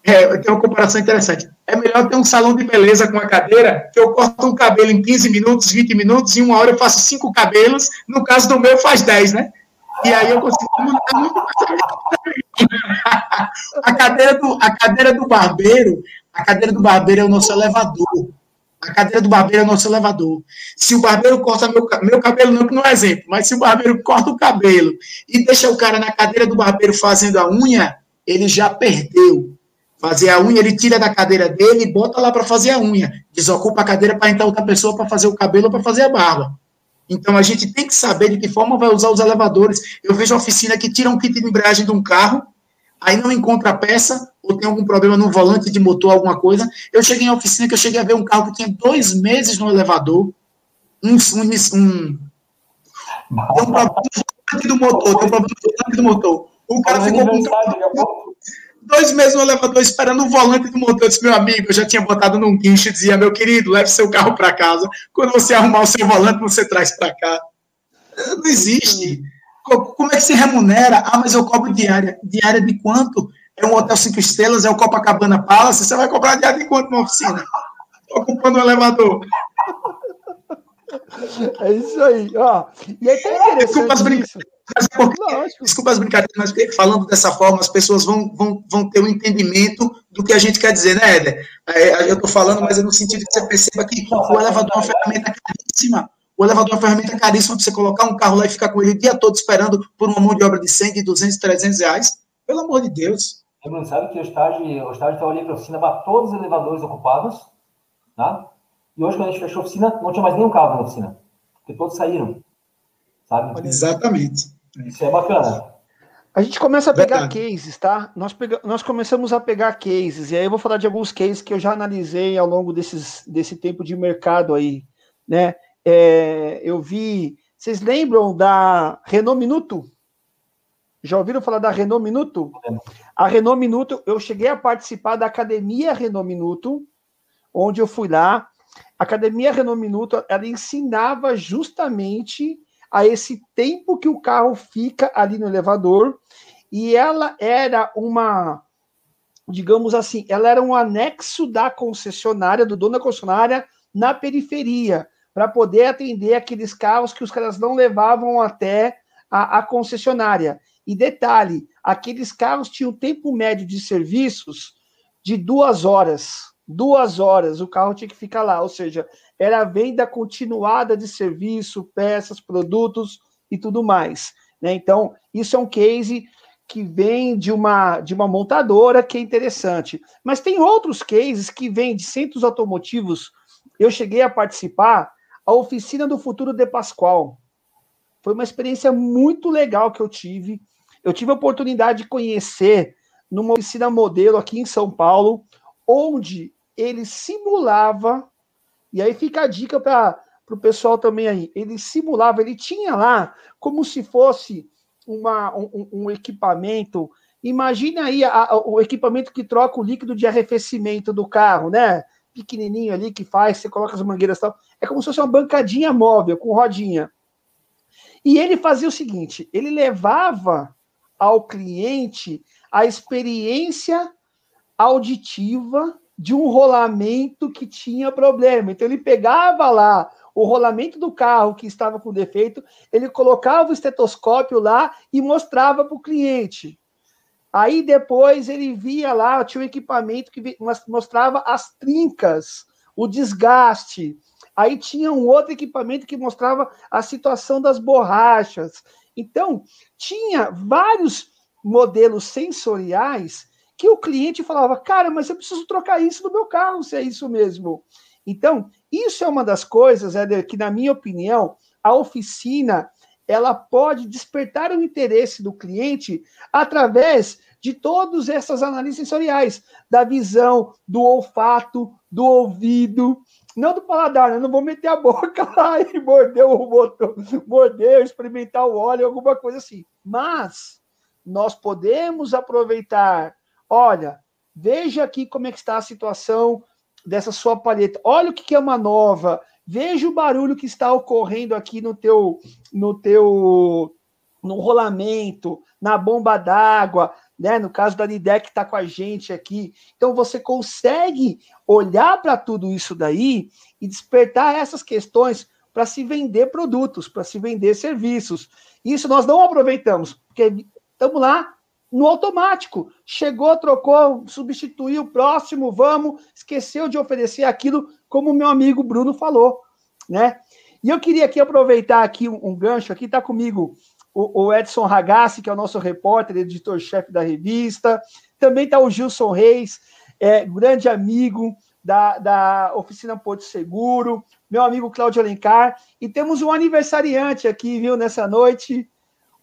é, tem uma comparação interessante. É melhor ter um salão de beleza com uma cadeira, que eu corto um cabelo em 15 minutos, 20 minutos, em uma hora eu faço cinco cabelos, no caso do meu faz 10, né? E aí eu consigo montar muito a cadeira do a cadeira do barbeiro, a cadeira do barbeiro é o nosso elevador. A cadeira do barbeiro é o nosso elevador. Se o barbeiro corta meu, meu cabelo, não, não é exemplo, mas se o barbeiro corta o cabelo e deixa o cara na cadeira do barbeiro fazendo a unha, ele já perdeu. Fazer a unha, ele tira da cadeira dele e bota lá para fazer a unha. Desocupa a cadeira para entrar outra pessoa para fazer o cabelo ou para fazer a barba. Então a gente tem que saber de que forma vai usar os elevadores. Eu vejo oficina que tira um kit de embreagem de um carro, aí não encontra a peça, ou tem algum problema no volante de motor, alguma coisa. Eu cheguei em oficina que eu cheguei a ver um carro que tinha dois meses no elevador, um, um, um, um problema do motor, deu um problema do motor. O cara ficou com dois meses no elevador esperando o volante do motor. Eu disse, meu amigo, eu já tinha botado num guincho e dizia, meu querido, leve seu carro para casa. Quando você arrumar o seu volante, você traz para cá. Não existe. Como é que se remunera? Ah, mas eu cobro diária. Diária de quanto? É um hotel cinco estrelas, é o Copacabana Palace. Você vai cobrar diária de quanto na oficina? Estou ocupando o elevador. É isso aí. Ó, e interessante Desculpa as brincadeiras. desculpa as brincadeiras, mas falando dessa forma, as pessoas vão, vão, vão ter um entendimento do que a gente quer dizer, né, Éder? É, eu estou falando, mas é no sentido que você perceba que o elevador é uma ferramenta caríssima. O elevador é uma ferramenta caríssima para você colocar um carro lá e ficar com ele o dia todo esperando por uma mão de obra de 100, de 200, 300 reais. Pelo amor de Deus. Bruno, sabe que o estágio, o estágio está ali para a oficina para todos os elevadores ocupados, tá? E hoje, quando a gente fechou a oficina, não tinha mais nenhum carro na oficina, porque todos saíram, sabe? Exatamente. Isso é bacana. A gente começa a pegar Verdade. cases, tá? Nós, pega... Nós começamos a pegar cases, e aí eu vou falar de alguns cases que eu já analisei ao longo desses, desse tempo de mercado aí, né? É, eu vi. Vocês lembram da Renault Minuto? Já ouviram falar da Renault Minuto? A Renault Minuto, eu cheguei a participar da Academia Renault Minuto, onde eu fui lá. A Academia Renault Minuto, ela ensinava justamente a esse tempo que o carro fica ali no elevador, e ela era uma, digamos assim, ela era um anexo da concessionária, do dono da concessionária, na periferia, para poder atender aqueles carros que os caras não levavam até a, a concessionária. E detalhe, aqueles carros tinham tempo médio de serviços de duas horas. Duas horas o carro tinha que ficar lá, ou seja, era venda continuada de serviço, peças, produtos e tudo mais. Né? Então, isso é um case que vem de uma, de uma montadora que é interessante. Mas tem outros cases que vêm de centros automotivos. Eu cheguei a participar a oficina do futuro de Pascoal. Foi uma experiência muito legal que eu tive. Eu tive a oportunidade de conhecer numa oficina modelo aqui em São Paulo, onde ele simulava, e aí fica a dica para o pessoal também aí, ele simulava, ele tinha lá como se fosse uma, um, um equipamento. Imagina aí a, a, o equipamento que troca o líquido de arrefecimento do carro, né? Pequenininho ali que faz, você coloca as mangueiras e tal. É como se fosse uma bancadinha móvel com rodinha. E ele fazia o seguinte: ele levava ao cliente a experiência auditiva de um rolamento que tinha problema. Então ele pegava lá o rolamento do carro que estava com defeito, ele colocava o estetoscópio lá e mostrava para o cliente. Aí depois ele via lá, tinha um equipamento que mostrava as trincas, o desgaste. Aí tinha um outro equipamento que mostrava a situação das borrachas. Então, tinha vários modelos sensoriais que o cliente falava, cara, mas eu preciso trocar isso no meu carro, se é isso mesmo. Então, isso é uma das coisas, Éder, que, na minha opinião, a oficina ela pode despertar o interesse do cliente através de todas essas análises sensoriais, da visão, do olfato, do ouvido, não do paladar, né? eu não vou meter a <laughs> boca lá e morder o motor, morder, experimentar o óleo, alguma coisa assim. Mas nós podemos aproveitar, olha, veja aqui como é que está a situação dessa sua palheta. Olha o que é uma nova. Veja o barulho que está ocorrendo aqui no teu no teu no rolamento, na bomba d'água, né? No caso da Nidec está com a gente aqui. Então você consegue olhar para tudo isso daí e despertar essas questões para se vender produtos, para se vender serviços. Isso nós não aproveitamos, porque estamos lá no automático. Chegou, trocou, substituiu, próximo, vamos, esqueceu de oferecer aquilo, como o meu amigo Bruno falou, né? E eu queria aqui aproveitar aqui um, um gancho, aqui está comigo o, o, Edson Ragassi, que é o nosso repórter, editor-chefe da revista, também está o Gilson Reis, é, grande amigo da, da Oficina Porto Seguro, meu amigo Cláudio Alencar, e temos um aniversariante aqui, viu, nessa noite,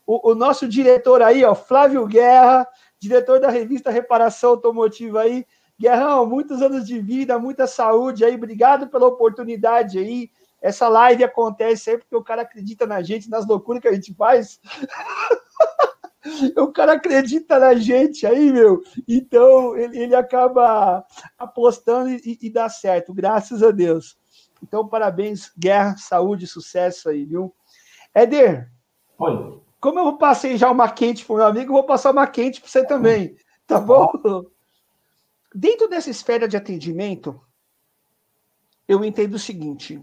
o, o, nosso diretor aí, ó, Flávio Guerra, diretor da revista Reparação Automotiva aí. Guerrão, muitos anos de vida, muita saúde aí, obrigado pela oportunidade aí. Essa live acontece sempre porque o cara acredita na gente, nas loucuras que a gente faz. <laughs> o cara acredita na gente aí, meu. Então, ele, ele acaba apostando e, e dá certo, graças a Deus. Então, parabéns, guerra, saúde, sucesso aí, viu? Éder. Oi. Como eu passei já uma quente para o meu amigo, eu vou passar uma quente para você também, tá bom? Dentro dessa esfera de atendimento, eu entendo o seguinte: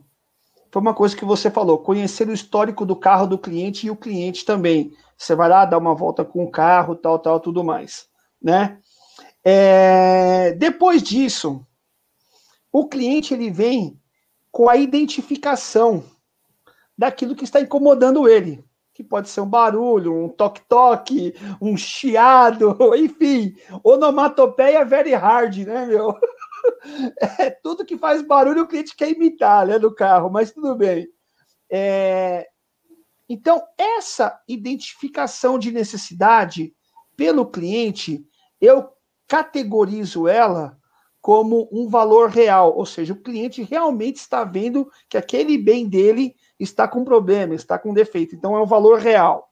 foi uma coisa que você falou, conhecer o histórico do carro do cliente e o cliente também. Você vai lá dar uma volta com o carro, tal, tal, tudo mais, né? É, depois disso, o cliente ele vem com a identificação daquilo que está incomodando ele que pode ser um barulho, um toque-toque, um chiado, <laughs> enfim, onomatopeia very hard, né, meu? <laughs> É tudo que faz barulho o cliente quer imitar, né, do carro, mas tudo bem. É... Então, essa identificação de necessidade pelo cliente, eu categorizo ela como um valor real, ou seja, o cliente realmente está vendo que aquele bem dele está com problema, está com defeito. Então é o valor real.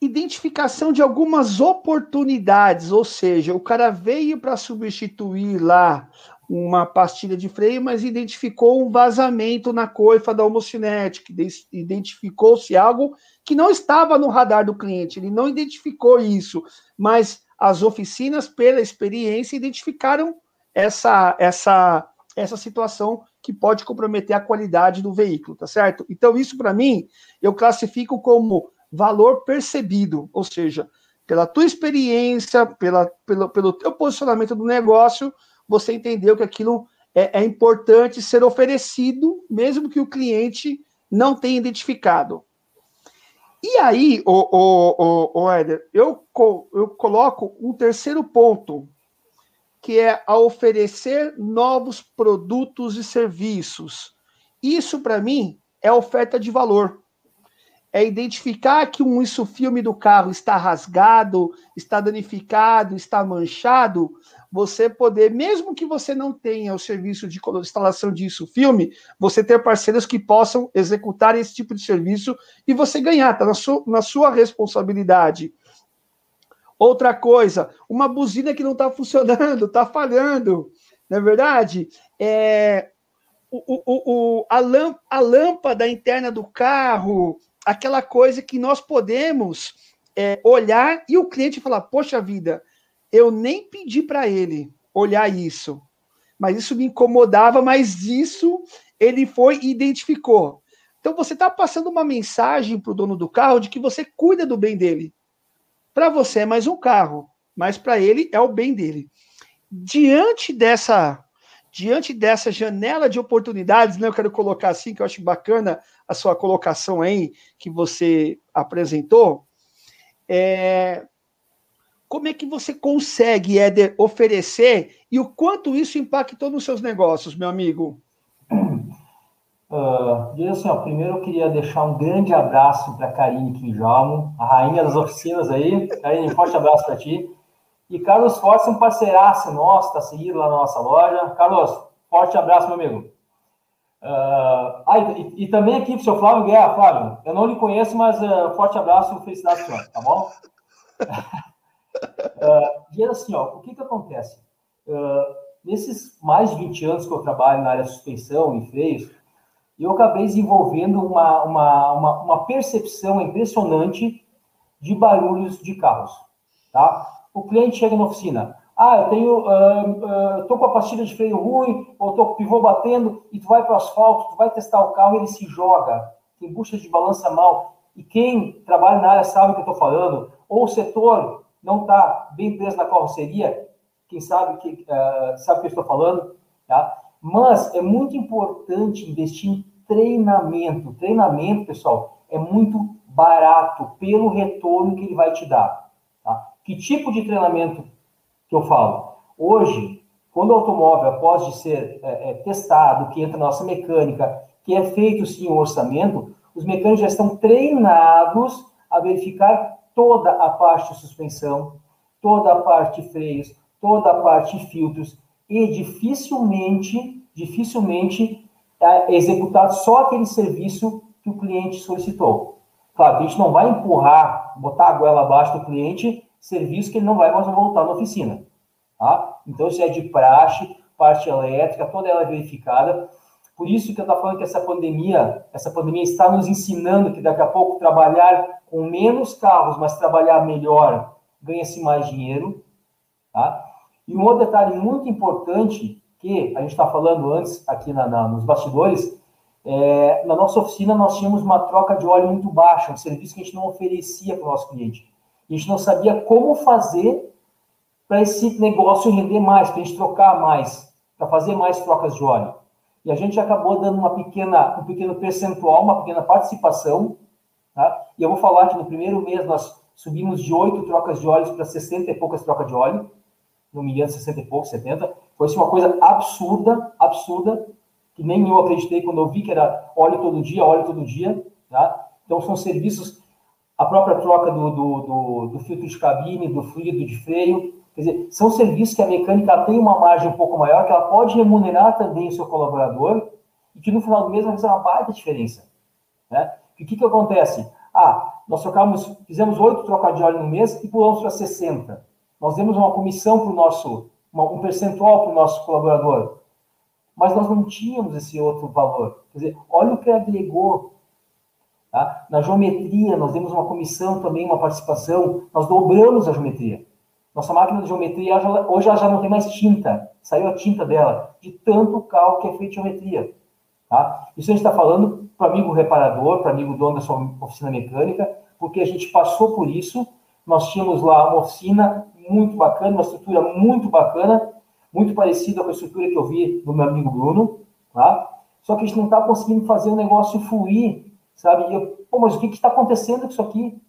Identificação de algumas oportunidades, ou seja, o cara veio para substituir lá uma pastilha de freio, mas identificou um vazamento na coifa da homocinética, identificou-se algo que não estava no radar do cliente, ele não identificou isso, mas as oficinas, pela experiência, identificaram essa, essa, essa situação que pode comprometer a qualidade do veículo, tá certo? Então, isso para mim, eu classifico como valor percebido, ou seja, pela tua experiência, pela, pelo, pelo teu posicionamento do negócio, você entendeu que aquilo é, é importante ser oferecido, mesmo que o cliente não tenha identificado. E aí, o, o, o, o Éder, eu, eu coloco um terceiro ponto que é a oferecer novos produtos e serviços. Isso, para mim, é oferta de valor. É identificar que um isso filme do carro está rasgado, está danificado, está manchado, você poder, mesmo que você não tenha o serviço de instalação de isso filme, você ter parceiros que possam executar esse tipo de serviço e você ganhar, tá na na sua responsabilidade. Outra coisa, uma buzina que não está funcionando, está falhando, não é verdade? É, o, o, o, a, lâmpada, a lâmpada interna do carro, aquela coisa que nós podemos é, olhar e o cliente falar: Poxa vida, eu nem pedi para ele olhar isso, mas isso me incomodava, mas isso ele foi e identificou. Então você está passando uma mensagem para o dono do carro de que você cuida do bem dele. Para você é mais um carro, mas para ele é o bem dele. Diante dessa diante dessa janela de oportunidades, né, eu quero colocar assim, que eu acho bacana a sua colocação aí que você apresentou, é, como é que você consegue, Éder, oferecer e o quanto isso impactou nos seus negócios, meu amigo? Uh, assim, ó, primeiro eu queria deixar um grande abraço para Karine Quinjalmo, a rainha das oficinas aí. Karine, forte abraço para ti. E Carlos Forte, um parceiraço nosso, está seguido lá na nossa loja. Carlos, forte abraço, meu amigo. Uh, ah, e, e, também aqui o seu Flávio Guerra, Flávio. Eu não lhe conheço, mas uh, forte abraço felicidade, senhor, tá bom? <laughs> uh, assim, ó, o que que acontece? Uh, nesses mais de 20 anos que eu trabalho na área de suspensão e freios, eu acabei desenvolvendo uma, uma, uma, uma percepção impressionante de barulhos de carros, tá? O cliente chega na oficina, ah, eu tenho, uh, uh, tô com a pastilha de freio ruim, ou tô com o pivô batendo, e tu vai para o asfalto, tu vai testar o carro, ele se joga, tem bucha de balança mal. E quem trabalha na área sabe o que eu estou falando, ou o setor não está bem preso na carroceria, quem sabe que uh, sabe o que eu estou falando, tá? Mas é muito importante investir em treinamento. Treinamento, pessoal, é muito barato pelo retorno que ele vai te dar. Tá? Que tipo de treinamento que eu falo? Hoje, quando o automóvel, após de ser é, é, testado, que entra na nossa mecânica, que é feito sim o orçamento, os mecânicos já estão treinados a verificar toda a parte de suspensão, toda a parte de freios, toda a parte de filtros e dificilmente, dificilmente é executado só aquele serviço que o cliente solicitou. Claro, a gente não vai empurrar, botar a goela abaixo do cliente, serviço que ele não vai mais voltar na oficina. Tá? Então, isso é de praxe, parte elétrica, toda ela é verificada. Por isso que eu estou falando que essa pandemia, essa pandemia está nos ensinando que daqui a pouco trabalhar com menos carros, mas trabalhar melhor, ganha-se mais dinheiro. Tá? E um outro detalhe muito importante, que a gente está falando antes aqui na, na, nos bastidores, é, na nossa oficina nós tínhamos uma troca de óleo muito baixa, um serviço que a gente não oferecia para o nosso cliente. A gente não sabia como fazer para esse negócio render mais, para a gente trocar mais, para fazer mais trocas de óleo. E a gente acabou dando uma pequena, um pequeno percentual, uma pequena participação. Tá? E eu vou falar que no primeiro mês nós subimos de oito trocas de óleos para 60 e poucas trocas de óleo. No me 60 e poucos, 70. Foi assim, uma coisa absurda, absurda, que nem eu acreditei quando eu vi que era óleo todo dia, óleo todo dia. Tá? Então são serviços, a própria troca do, do, do, do filtro de cabine, do fluido de freio, Quer dizer, são serviços que a mecânica tem uma margem um pouco maior, que ela pode remunerar também o seu colaborador, e que no final do mês vai fazer uma baita diferença. Né? E o que, que acontece? Ah, nós trocamos, fizemos oito trocas de óleo no mês e pulamos para 60. Nós demos uma comissão para o nosso, uma, um percentual para o nosso colaborador. Mas nós não tínhamos esse outro valor. Quer dizer, olha o que agregou. Tá? Na geometria, nós demos uma comissão também, uma participação, nós dobramos a geometria. Nossa máquina de geometria hoje ela já não tem mais tinta, saiu a tinta dela, de tanto cálculo que é feito geometria. Tá? Isso a gente está falando para amigo reparador, para amigo dono da sua oficina mecânica, porque a gente passou por isso. Nós tínhamos lá uma oficina muito bacana, uma estrutura muito bacana, muito parecida com a estrutura que eu vi do meu amigo Bruno. Tá? Só que a gente não está conseguindo fazer o negócio fluir, sabe? E eu, Pô, mas o que está acontecendo com isso aqui?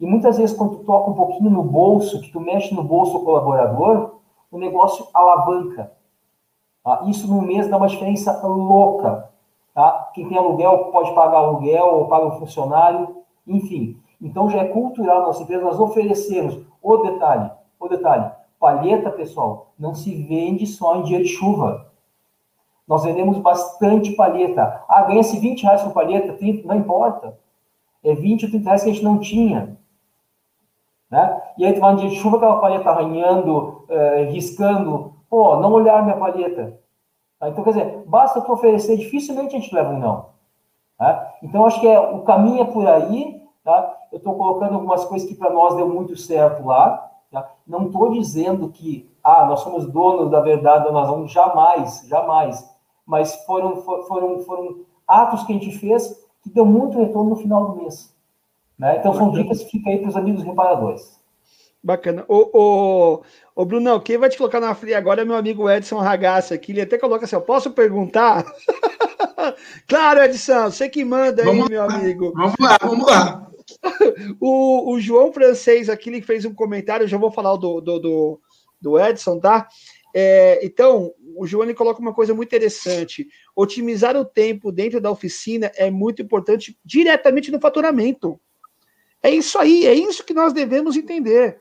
E muitas vezes, quando tu toca um pouquinho no bolso, que tu mexe no bolso do colaborador, o negócio alavanca. Tá? Isso no mês dá uma diferença louca. Tá? Quem tem aluguel pode pagar aluguel ou paga o funcionário, enfim. Então já é cultural nossa empresa nós oferecemos. O detalhe, o detalhe, palheta, pessoal, não se vende só em dia de chuva. Nós vendemos bastante palheta. Ah, ganha-se 20 reais por palheta, 30, não importa. É 20 ou 30 reais que a gente não tinha. Né? E aí tu vai no dia de chuva, aquela palheta arranhando, eh, riscando. Pô, não olhar minha palheta. Tá? Então, quer dizer, basta tu oferecer, dificilmente a gente leva um não. Tá? Então, acho que é, o caminho é por aí. Tá? Eu estou colocando algumas coisas que para nós deu muito certo lá. Tá? Não estou dizendo que ah, nós somos donos da verdade, nós vamos jamais, jamais. Mas foram, foram, foram atos que a gente fez que deu muito retorno no final do mês. Né? Então, são dicas que ficam aí para os amigos reparadores. Bacana. O, o, o Brunão, quem vai te colocar na fria agora é meu amigo Edson Ragazza aqui. Ele até coloca assim: eu posso perguntar? <laughs> claro, Edson, você que manda aí, vamos meu lá, amigo. Vamos lá, vamos lá. O, o João Francês aqui ele fez um comentário, já vou falar do, do, do, do Edson, tá? É, então, o João ele coloca uma coisa muito interessante. Otimizar o tempo dentro da oficina é muito importante diretamente no faturamento. É isso aí, é isso que nós devemos entender.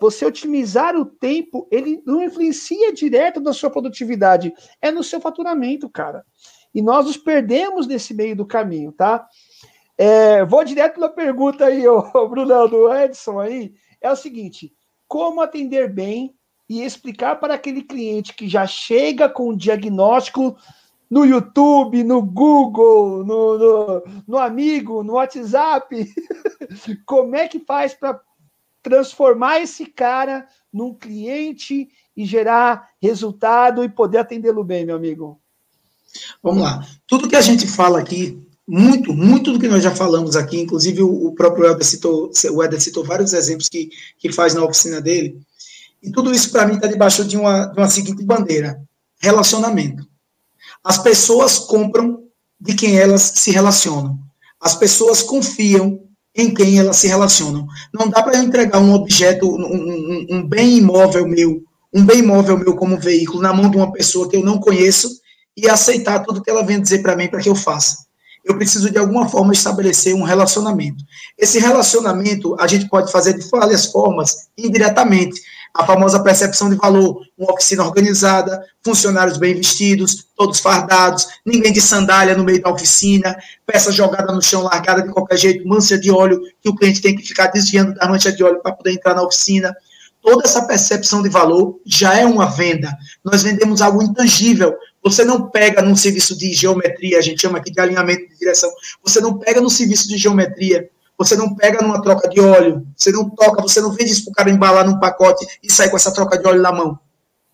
Você otimizar o tempo, ele não influencia direto na sua produtividade, é no seu faturamento, cara. E nós nos perdemos nesse meio do caminho, tá? É, vou direto na pergunta aí, <laughs> Brunão, do Edson aí. É o seguinte: como atender bem e explicar para aquele cliente que já chega com o diagnóstico no YouTube, no Google, no, no, no Amigo, no WhatsApp. <laughs> Como é que faz para transformar esse cara num cliente e gerar resultado e poder atendê-lo bem, meu amigo? Vamos lá. Tudo que a gente fala aqui, muito, muito do que nós já falamos aqui, inclusive o, próprio Helder citou, o citou vários exemplos que, que faz na oficina dele, e tudo isso para mim está debaixo de uma, de uma seguinte bandeira: relacionamento. As pessoas compram de quem elas se relacionam. As pessoas confiam em quem elas se relacionam. Não dá para eu entregar um objeto, um, um, um, bem imóvel meu, um bem imóvel meu como veículo na mão de uma pessoa que eu não conheço e aceitar tudo que ela vem dizer para mim para que eu faça. Eu preciso de alguma forma estabelecer um relacionamento. Esse relacionamento a gente pode fazer de várias formas, indiretamente a famosa percepção de valor, uma oficina organizada, funcionários bem vestidos, todos fardados, ninguém de sandália no meio da oficina, peça jogada no chão, largada de qualquer jeito, mancha de óleo, que o cliente tem que ficar desviando da mancha de óleo para poder entrar na oficina. Toda essa percepção de valor já é uma venda. Nós vendemos algo intangível. Você não pega num serviço de geometria, a gente chama aqui de alinhamento de direção, você não pega no serviço de geometria você não pega numa troca de óleo, você não toca, você não vende isso para o cara embalar num pacote e sair com essa troca de óleo na mão.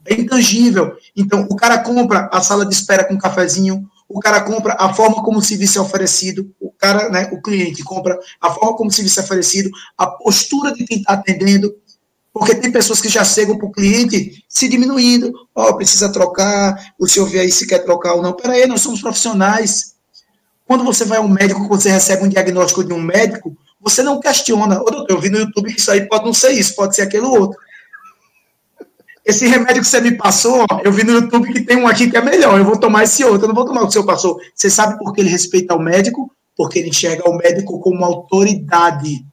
É intangível. Então, o cara compra a sala de espera com um cafezinho, o cara compra a forma como o serviço é oferecido, o cara, né, o cliente compra a forma como o serviço é oferecido, a postura de quem está atendendo, porque tem pessoas que já chegam para o cliente se diminuindo, ó, oh, precisa trocar, o senhor vê aí se quer trocar ou não. Peraí, nós somos profissionais, quando você vai ao médico, você recebe um diagnóstico de um médico, você não questiona. Ô, doutor, eu vi no YouTube que isso aí pode não ser isso, pode ser aquele outro. Esse remédio que você me passou, eu vi no YouTube que tem um aqui que é melhor, eu vou tomar esse outro, eu não vou tomar o que o senhor passou. Você sabe por que ele respeita o médico? Porque ele enxerga o médico como autoridade.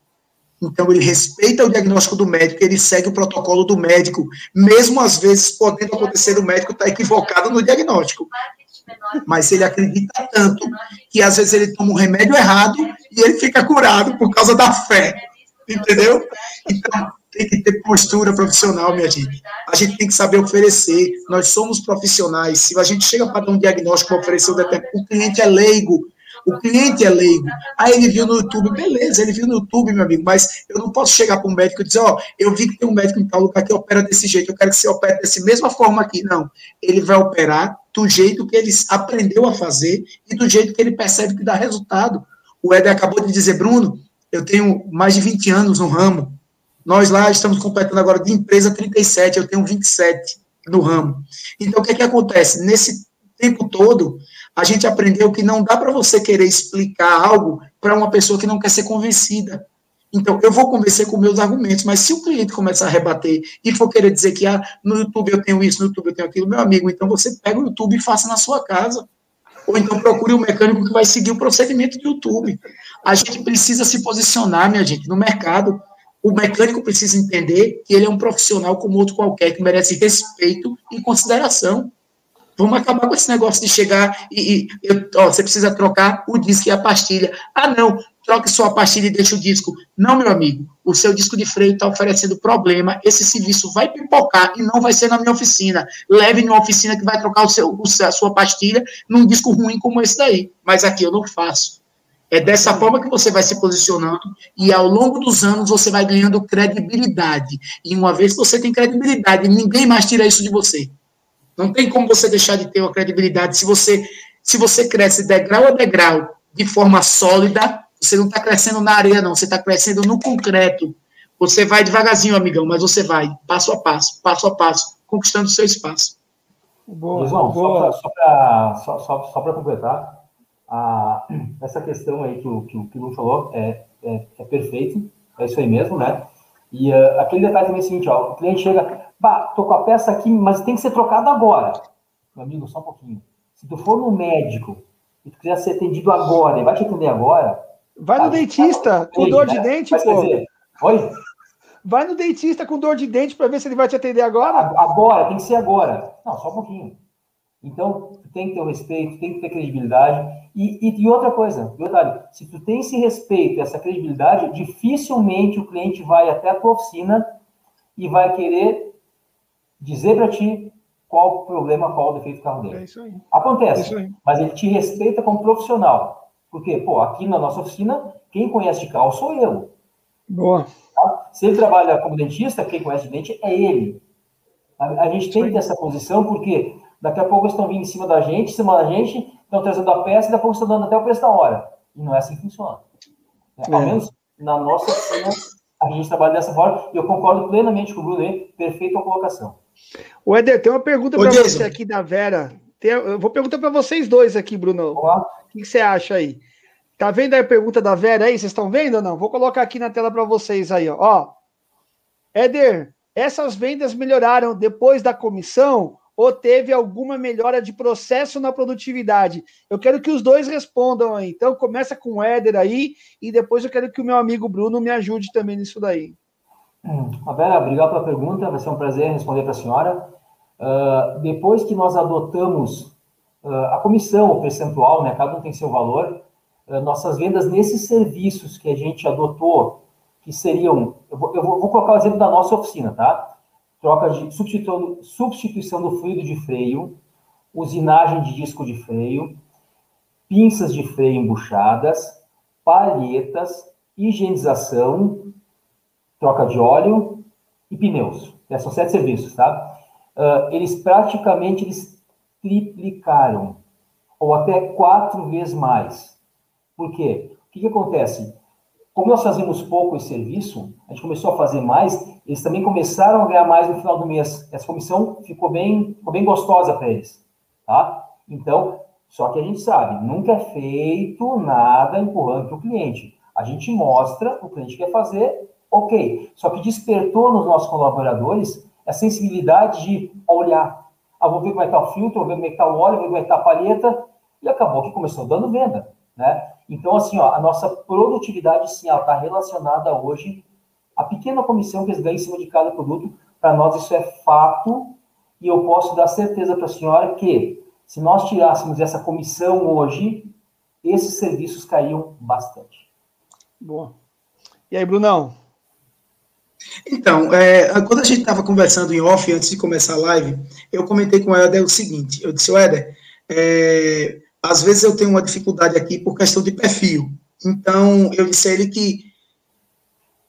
Então, ele respeita o diagnóstico do médico, ele segue o protocolo do médico, mesmo às vezes podendo acontecer o médico estar tá equivocado no diagnóstico mas ele acredita tanto que às vezes ele toma um remédio errado e ele fica curado por causa da fé. Entendeu? Então, tem que ter postura profissional, minha gente. A gente tem que saber oferecer. Nós somos profissionais. Se a gente chega para dar um diagnóstico, oferecer o cliente é leigo, o cliente é leigo. Aí ele viu no YouTube, beleza, ele viu no YouTube, meu amigo, mas eu não posso chegar para um médico e dizer, ó, oh, eu vi que tem um médico em tal lugar que opera desse jeito, eu quero que você opere dessa mesma forma aqui. Não. Ele vai operar do jeito que ele aprendeu a fazer e do jeito que ele percebe que dá resultado. O Éder acabou de dizer, Bruno, eu tenho mais de 20 anos no ramo. Nós lá estamos completando agora de empresa 37, eu tenho 27 no ramo. Então, o que é que acontece? Nesse tempo todo, a gente aprendeu que não dá para você querer explicar algo para uma pessoa que não quer ser convencida. Então, eu vou convencer com meus argumentos, mas se o cliente começar a rebater e for querer dizer que ah, no YouTube eu tenho isso, no YouTube eu tenho aquilo, meu amigo, então você pega o YouTube e faça na sua casa. ou então procure um mecânico que vai seguir o procedimento do YouTube. A gente precisa se posicionar, minha gente, no mercado. O mecânico precisa entender que ele é um profissional como outro qualquer, que merece respeito e consideração. Vamos acabar com esse negócio de chegar e, e eu, ó, você precisa trocar o disco e a pastilha. Ah, não, troque só a pastilha e deixa o disco. Não, meu amigo, o seu disco de freio está oferecendo problema, esse serviço vai pipocar e não vai ser na minha oficina. Leve numa oficina que vai trocar o seu, a sua pastilha num disco ruim como esse daí. Mas aqui eu não faço. É dessa forma que você vai se posicionando e ao longo dos anos você vai ganhando credibilidade. E uma vez que você tem credibilidade, ninguém mais tira isso de você. Não tem como você deixar de ter uma credibilidade se você se você cresce degrau a degrau de forma sólida, você não está crescendo na areia, não, você está crescendo no concreto. Você vai devagarzinho, amigão, mas você vai, passo a passo, passo a passo, conquistando o seu espaço. Boa, João, boa. só para só, só, só completar, a, essa questão aí que o, que, que o Lu falou é, é, é, perfeito, é isso aí mesmo, né? E uh, aquele detalhe também é o seguinte, ó, o cliente chega, Bah, tô com a peça aqui, mas tem que ser trocada agora. Meu amigo, só um pouquinho. Se tu for no médico e tu quiser ser atendido agora e vai te atender agora. Vai no dentista com dor de né? dente, mas, pô. Dizer, Oi? Vai no dentista com dor de dente para ver se ele vai te atender agora. Agora, tem que ser agora. Não, só um pouquinho. Então, tu tem que ter o respeito, tem que ter credibilidade. E, e, e outra coisa, detalhe, se tu tem esse respeito, essa credibilidade, dificilmente o cliente vai até a tua oficina e vai querer dizer para ti qual o problema, qual o defeito do carro dele. É isso aí. Acontece, é isso aí. mas ele te respeita como profissional. Porque, pô, aqui na nossa oficina, quem conhece de carro sou eu. Boa. Tá? Se ele trabalha como dentista, quem conhece de dente é ele. A, a gente tem que ter essa posição, porque daqui a pouco eles estão vindo em cima da gente, em cima da gente, estão trazendo a peça e daqui a pouco estão dando até o preço da hora. E não é assim que funciona. É. Ao menos na nossa oficina, a gente trabalha dessa forma, e eu concordo plenamente com o Bruno aí, perfeita colocação. O Eder, tem uma pergunta para você aqui da Vera. Tem, eu vou perguntar para vocês dois aqui, Bruno. O que, que você acha aí? Tá vendo aí a pergunta da Vera aí? Vocês estão vendo ou não? Vou colocar aqui na tela para vocês aí, ó. ó. Éder, essas vendas melhoraram depois da comissão ou teve alguma melhora de processo na produtividade? Eu quero que os dois respondam aí. Então, começa com o Éder aí e depois eu quero que o meu amigo Bruno me ajude também nisso daí. A Vera, obrigado pela pergunta, vai ser um prazer responder para a senhora. Uh, depois que nós adotamos uh, a comissão, o percentual, né, cada um tem seu valor, uh, nossas vendas nesses serviços que a gente adotou, que seriam, eu vou, eu vou colocar o exemplo da nossa oficina, tá? Troca de substituição, substituição do fluido de freio, usinagem de disco de freio, pinças de freio embuchadas, palhetas, higienização, troca de óleo e pneus. É, são sete serviços, tá? Uh, eles praticamente eles triplicaram, ou até quatro vezes mais. Por quê? O que, que acontece? Como nós fazemos pouco esse serviço, a gente começou a fazer mais, eles também começaram a ganhar mais no final do mês. Essa comissão ficou bem, ficou bem gostosa para eles, tá? Então, só que a gente sabe, nunca é feito nada empurrando para o cliente. A gente mostra, o cliente quer fazer, Ok, só que despertou nos nossos colaboradores a sensibilidade de olhar. Ah, vou ver como é que está o filtro, vou ver como é que está o óleo, vou ver como é que está a palheta, e acabou que começou dando venda, né? Então, assim, ó, a nossa produtividade, sim, ela está relacionada hoje à pequena comissão que eles ganham em cima de cada produto. Para nós, isso é fato, e eu posso dar certeza para a senhora que, se nós tirássemos essa comissão hoje, esses serviços caíam bastante. Boa. E aí, Brunão? Então, é, quando a gente estava conversando em off, antes de começar a live, eu comentei com o Éder o seguinte, eu disse, Éder, é, às vezes eu tenho uma dificuldade aqui por questão de perfil. Então, eu disse a ele que,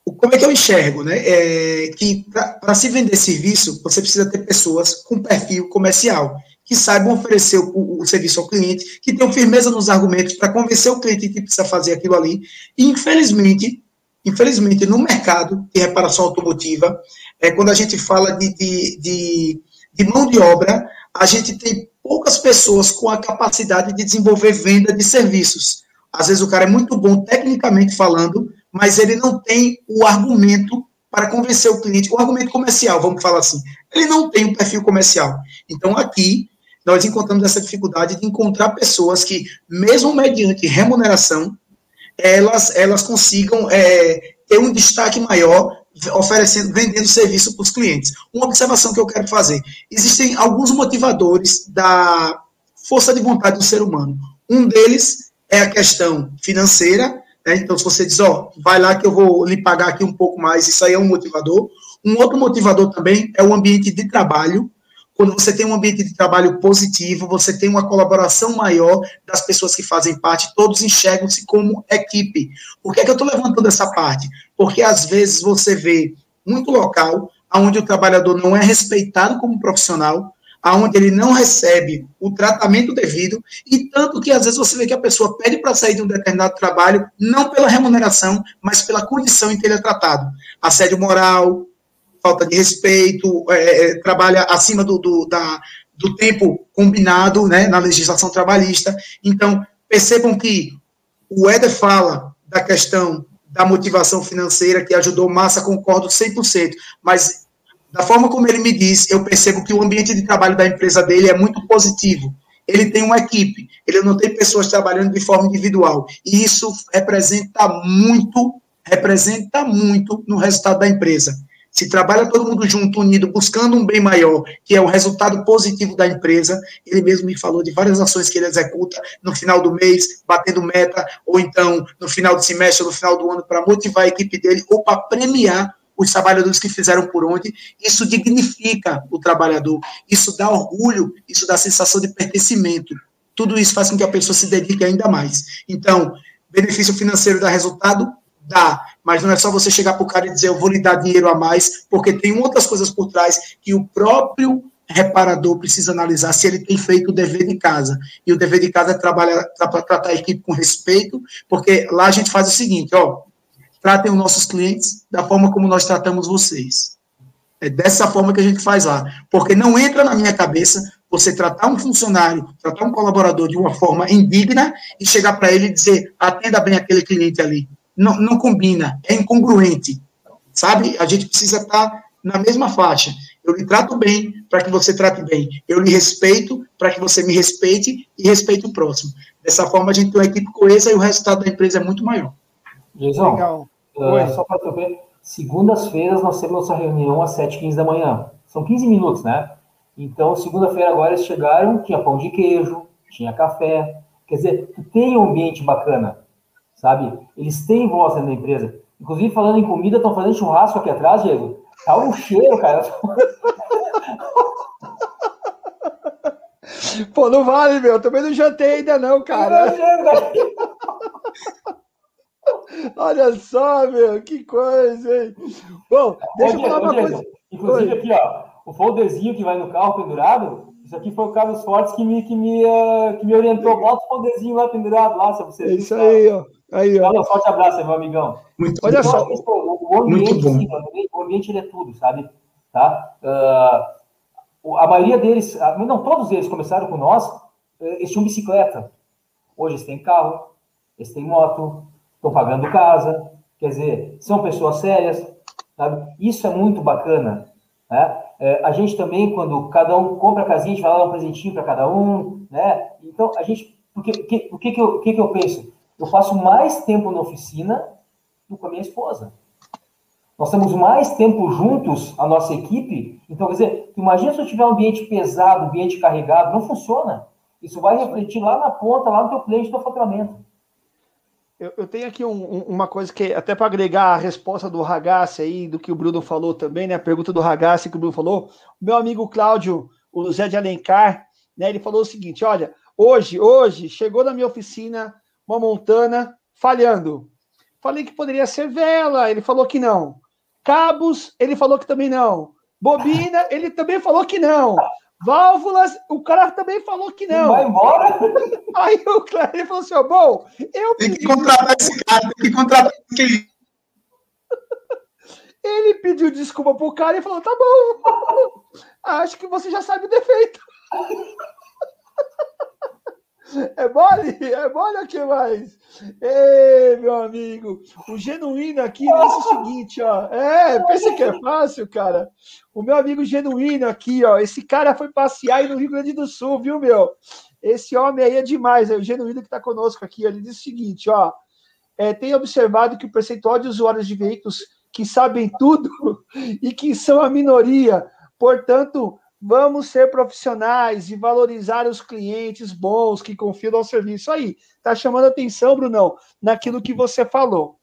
como é que eu enxergo, né? É, que para se vender serviço, você precisa ter pessoas com perfil comercial, que saibam oferecer o, o serviço ao cliente, que tenham firmeza nos argumentos para convencer o cliente que precisa fazer aquilo ali. E, infelizmente, Infelizmente, no mercado de reparação automotiva, é, quando a gente fala de, de, de, de mão de obra, a gente tem poucas pessoas com a capacidade de desenvolver venda de serviços. Às vezes o cara é muito bom tecnicamente falando, mas ele não tem o argumento para convencer o cliente, o argumento comercial, vamos falar assim. Ele não tem um perfil comercial. Então, aqui, nós encontramos essa dificuldade de encontrar pessoas que, mesmo mediante remuneração, elas, elas consigam é, ter um destaque maior oferecendo, vendendo serviço para os clientes. Uma observação que eu quero fazer: existem alguns motivadores da força de vontade do ser humano. Um deles é a questão financeira. Né? Então, se você diz, ó, vai lá que eu vou lhe pagar aqui um pouco mais, isso aí é um motivador. Um outro motivador também é o ambiente de trabalho. Quando você tem um ambiente de trabalho positivo, você tem uma colaboração maior das pessoas que fazem parte, todos enxergam-se como equipe. Por que, é que eu estou levantando essa parte? Porque às vezes você vê muito local onde o trabalhador não é respeitado como profissional, aonde ele não recebe o tratamento devido, e tanto que às vezes você vê que a pessoa pede para sair de um determinado trabalho, não pela remuneração, mas pela condição em que ele é tratado. Assédio moral, falta de respeito, é, é, trabalha acima do, do, da, do tempo combinado né, na legislação trabalhista. Então, percebam que o Éder fala da questão da motivação financeira, que ajudou massa, concordo 100%, mas da forma como ele me diz, eu percebo que o ambiente de trabalho da empresa dele é muito positivo. Ele tem uma equipe, ele não tem pessoas trabalhando de forma individual. E isso representa muito, representa muito no resultado da empresa. Se trabalha todo mundo junto, unido, buscando um bem maior, que é o resultado positivo da empresa, ele mesmo me falou de várias ações que ele executa no final do mês, batendo meta, ou então no final do semestre, no final do ano, para motivar a equipe dele, ou para premiar os trabalhadores que fizeram por onde. Isso dignifica o trabalhador, isso dá orgulho, isso dá sensação de pertencimento. Tudo isso faz com que a pessoa se dedique ainda mais. Então, benefício financeiro dá resultado? Dá, mas não é só você chegar para o cara e dizer eu vou lhe dar dinheiro a mais, porque tem outras coisas por trás que o próprio reparador precisa analisar se ele tem feito o dever de casa. E o dever de casa é trabalhar, para tratar a equipe com respeito, porque lá a gente faz o seguinte, ó, tratem os nossos clientes da forma como nós tratamos vocês. É dessa forma que a gente faz lá. Porque não entra na minha cabeça você tratar um funcionário, tratar um colaborador de uma forma indigna e chegar para ele e dizer, atenda bem aquele cliente ali. Não, não combina, é incongruente. Sabe? A gente precisa estar na mesma faixa. Eu lhe trato bem para que você trate bem. Eu lhe respeito para que você me respeite e respeite o próximo. Dessa forma, a gente tem uma equipe coesa e o resultado da empresa é muito maior. Jason, Legal. Uh, só para saber, segundas-feiras nós temos nossa reunião às 7h15 da manhã. São 15 minutos, né? Então, segunda-feira agora eles chegaram, tinha pão de queijo, tinha café. Quer dizer, tem um ambiente bacana, sabe? Eles têm voz dentro da empresa. Inclusive, falando em comida, estão fazendo churrasco aqui atrás, Diego. Tá um cheiro, cara. <laughs> Pô, não vale, meu. Também não jantei ainda não, cara. <laughs> Olha só, meu, que coisa, hein? Bom, deixa eu falar uma coisa. Inclusive, Oi. aqui, ó, o folderzinho que vai no carro pendurado, isso aqui foi o Carlos Fortes que me, que me, uh, que me orientou. Bota o folderzinho lá pendurado lá, se você. É isso aí, ó. Aí, ó. Um forte abraço meu amigão. Muito Olha só. O ambiente, Muito bom. Sim, o ambiente ele é tudo, sabe? Tá? Uh, a maioria deles, não todos eles começaram com nós, eh, eles tinham bicicleta. Hoje eles têm carro, eles têm moto, estão pagando casa, quer dizer, são pessoas sérias, sabe? Isso é muito bacana, né? É, a gente também, quando cada um compra a casinha, a gente vai lá dar um presentinho para cada um, né? Então, a gente, porque, que, o que que eu, que que eu penso? Eu passo mais tempo na oficina do que com a minha esposa. Nós temos mais tempo juntos, a nossa equipe. Então, quer dizer, imagina se eu tiver um ambiente pesado, ambiente carregado, não funciona. Isso vai refletir lá na ponta, lá no teu cliente, no faturamento. Eu, eu tenho aqui um, um, uma coisa que, até para agregar a resposta do Ragazzi aí, do que o Bruno falou também, né? A pergunta do Ragazzi que o Bruno falou. O meu amigo Cláudio, o Zé de Alencar, né? Ele falou o seguinte: olha, hoje, hoje, chegou na minha oficina uma montana falhando. Falei que poderia ser vela, ele falou que não. Cabos, ele falou que também não. Bobina, ele também falou que não. Válvulas, o cara também falou que não. Vai embora? Aí o Cléber falou assim: ó, bom, eu. Tem que contratar esse cara, tem que contratar aquele. Ele pediu desculpa pro cara e falou: tá bom, acho que você já sabe o defeito. É mole? É mole o que mais? Ei, meu amigo, o genuíno aqui diz o seguinte, ó. É, pensa que é fácil, cara. O meu amigo genuíno aqui, ó. Esse cara foi passear aí no Rio Grande do Sul, viu, meu? Esse homem aí é demais, é o genuíno que está conosco aqui. Ele diz o seguinte, ó. É, tem observado que o percentual de usuários de veículos que sabem tudo <laughs> e que são a minoria, portanto, Vamos ser profissionais e valorizar os clientes bons que confiam no serviço. Aí, tá chamando atenção, Brunão, naquilo que você falou.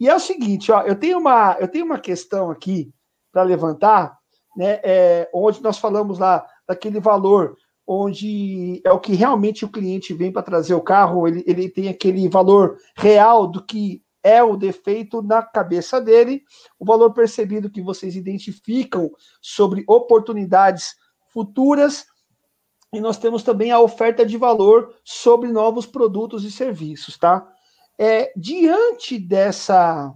E é o seguinte, ó, eu tenho uma, eu tenho uma questão aqui para levantar, né? É, onde nós falamos lá daquele valor, onde é o que realmente o cliente vem para trazer o carro, ele, ele tem aquele valor real do que é o defeito na cabeça dele, o valor percebido que vocês identificam sobre oportunidades futuras, e nós temos também a oferta de valor sobre novos produtos e serviços, tá? É, diante dessa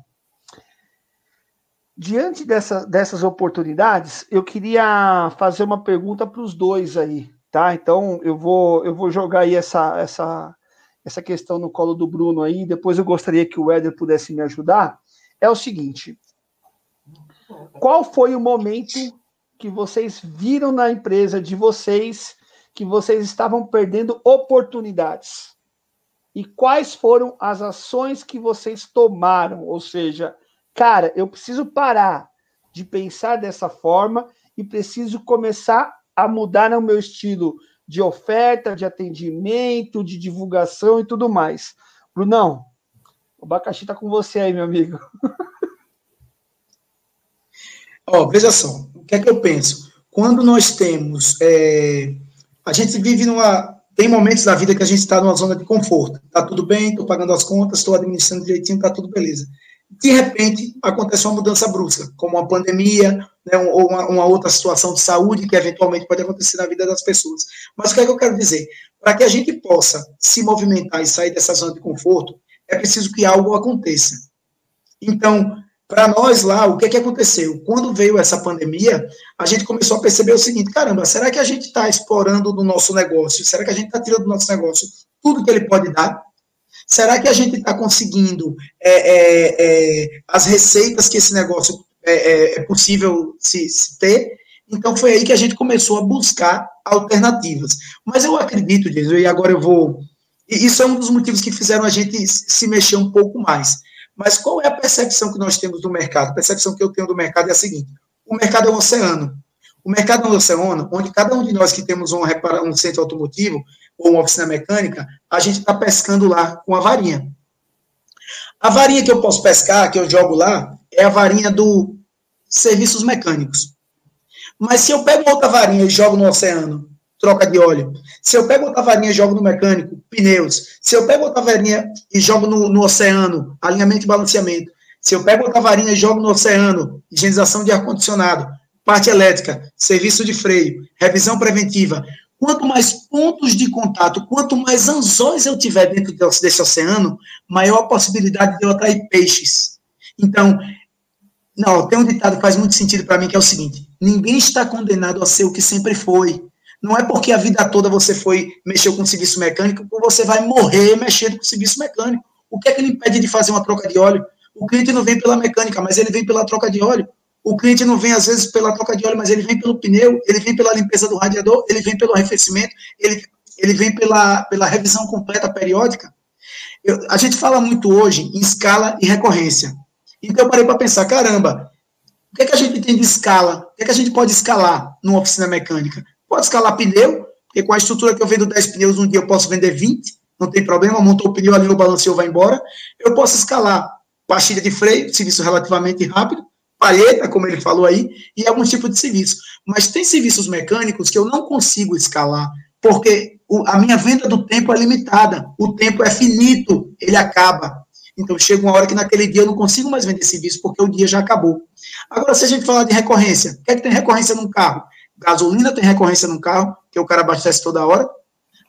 diante dessa, dessas oportunidades, eu queria fazer uma pergunta para os dois aí, tá? Então eu vou eu vou jogar aí essa essa essa questão no colo do Bruno aí, depois eu gostaria que o Éder pudesse me ajudar, é o seguinte: qual foi o momento que vocês viram na empresa de vocês que vocês estavam perdendo oportunidades? E quais foram as ações que vocês tomaram? Ou seja, cara, eu preciso parar de pensar dessa forma e preciso começar a mudar o meu estilo de oferta, de atendimento, de divulgação e tudo mais. Brunão, o abacaxi está com você aí, meu amigo. Oh, veja só, o que é que eu penso? Quando nós temos. É, a gente vive numa. Tem momentos da vida que a gente está numa zona de conforto. Tá tudo bem, estou pagando as contas, estou administrando direitinho, tá tudo beleza. De repente, acontece uma mudança brusca, como uma pandemia, né, ou uma, uma, outra situação de saúde que eventualmente pode acontecer na vida das pessoas. Mas o que é que eu quero dizer? Para que a gente possa se movimentar e sair dessa zona de conforto, é preciso que algo aconteça. Então, para nós lá, o que, é que aconteceu? Quando veio essa pandemia, a gente começou a perceber o seguinte: caramba, será que a gente está explorando do nosso negócio? Será que a gente está tirando do nosso negócio tudo que ele pode dar? Será que a gente está conseguindo é, é, é, as receitas que esse negócio é, é, é, possível se, se, ter. Então foi aí que a gente começou a buscar alternativas. Mas eu acredito, Jesus, e agora eu vou. Isso é um dos motivos que fizeram a gente se mexer um pouco mais. Mas qual é a percepção que nós temos do mercado? A percepção que eu tenho do mercado é a seguinte: o mercado é um oceano. O mercado é um oceano onde cada um de nós que temos um, um centro automotivo ou uma oficina mecânica, a gente está pescando lá com a varinha. A varinha que eu posso pescar, que eu jogo lá, é a varinha do serviços mecânicos. Mas se eu pego outra varinha e jogo no oceano, troca de óleo. Se eu pego outra varinha e jogo no mecânico, pneus. Se eu pego outra varinha e jogo no, no oceano, alinhamento e balanceamento. Se eu pego outra varinha e jogo no oceano, higienização de ar-condicionado, parte elétrica, serviço de freio, revisão preventiva. Quanto mais pontos de contato, quanto mais anzóis eu tiver dentro desse oceano, maior a possibilidade de eu atrair peixes. Então, não, tem um ditado que faz muito sentido para mim, que é o seguinte: ninguém está condenado a ser o que sempre foi. Não é porque a vida toda você foi mexer com o serviço mecânico que você vai morrer mexendo com o serviço mecânico. O que é que ele impede de fazer uma troca de óleo? O cliente não vem pela mecânica, mas ele vem pela troca de óleo. O cliente não vem, às vezes, pela troca de óleo, mas ele vem pelo pneu, ele vem pela limpeza do radiador, ele vem pelo arrefecimento, ele, ele vem pela, pela revisão completa periódica. Eu, a gente fala muito hoje em escala e recorrência. Então eu parei para pensar, caramba, o que, é que a gente tem de escala? O que, é que a gente pode escalar numa oficina mecânica? Pode escalar pneu, porque com a estrutura que eu vendo 10 pneus um dia eu posso vender 20, não tem problema, montou o pneu ali, o balanceou, vai embora. Eu posso escalar pastilha de freio, serviço relativamente rápido, palheta, como ele falou aí, e algum tipo de serviço. Mas tem serviços mecânicos que eu não consigo escalar, porque a minha venda do tempo é limitada, o tempo é finito, ele acaba. Então chega uma hora que naquele dia eu não consigo mais vender serviço porque o dia já acabou. Agora, se a gente falar de recorrência, o que é que tem recorrência num carro? Gasolina tem recorrência no carro, que o cara abastece toda hora.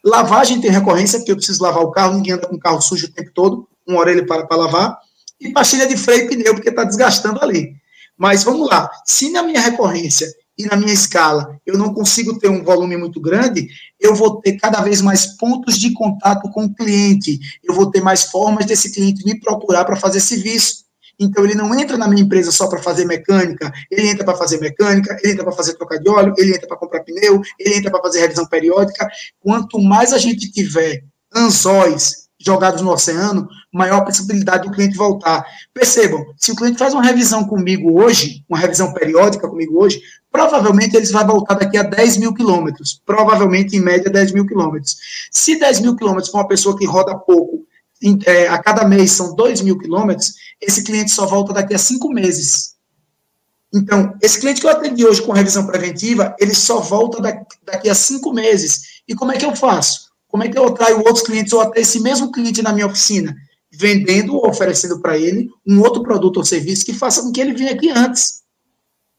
Lavagem tem recorrência, porque eu preciso lavar o carro, ninguém anda com o carro sujo o tempo todo, uma hora ele para para lavar. E pastilha de freio e pneu, porque está desgastando ali. Mas vamos lá, se na minha recorrência e na minha escala eu não consigo ter um volume muito grande, eu vou ter cada vez mais pontos de contato com o cliente, eu vou ter mais formas desse cliente me procurar para fazer serviço. Então, ele não entra na minha empresa só para fazer mecânica, ele entra para fazer mecânica, ele entra para fazer troca de óleo, ele entra para comprar pneu, ele entra para fazer revisão periódica. Quanto mais a gente tiver anzóis jogados no oceano, maior possibilidade do cliente voltar. Percebam, se o cliente faz uma revisão comigo hoje, uma revisão periódica comigo hoje, provavelmente eles vai voltar daqui a 10 mil quilômetros, provavelmente em média 10 mil quilômetros. Se 10 mil quilômetros for uma pessoa que roda pouco é, a cada mês são 2 mil quilômetros, esse cliente só volta daqui a cinco meses. Então, esse cliente que eu atendi hoje com revisão preventiva, ele só volta daqui a cinco meses. E como é que eu faço? Como é que eu atraio outros clientes ou até esse mesmo cliente na minha oficina? Vendendo ou oferecendo para ele um outro produto ou serviço que faça com que ele venha aqui antes.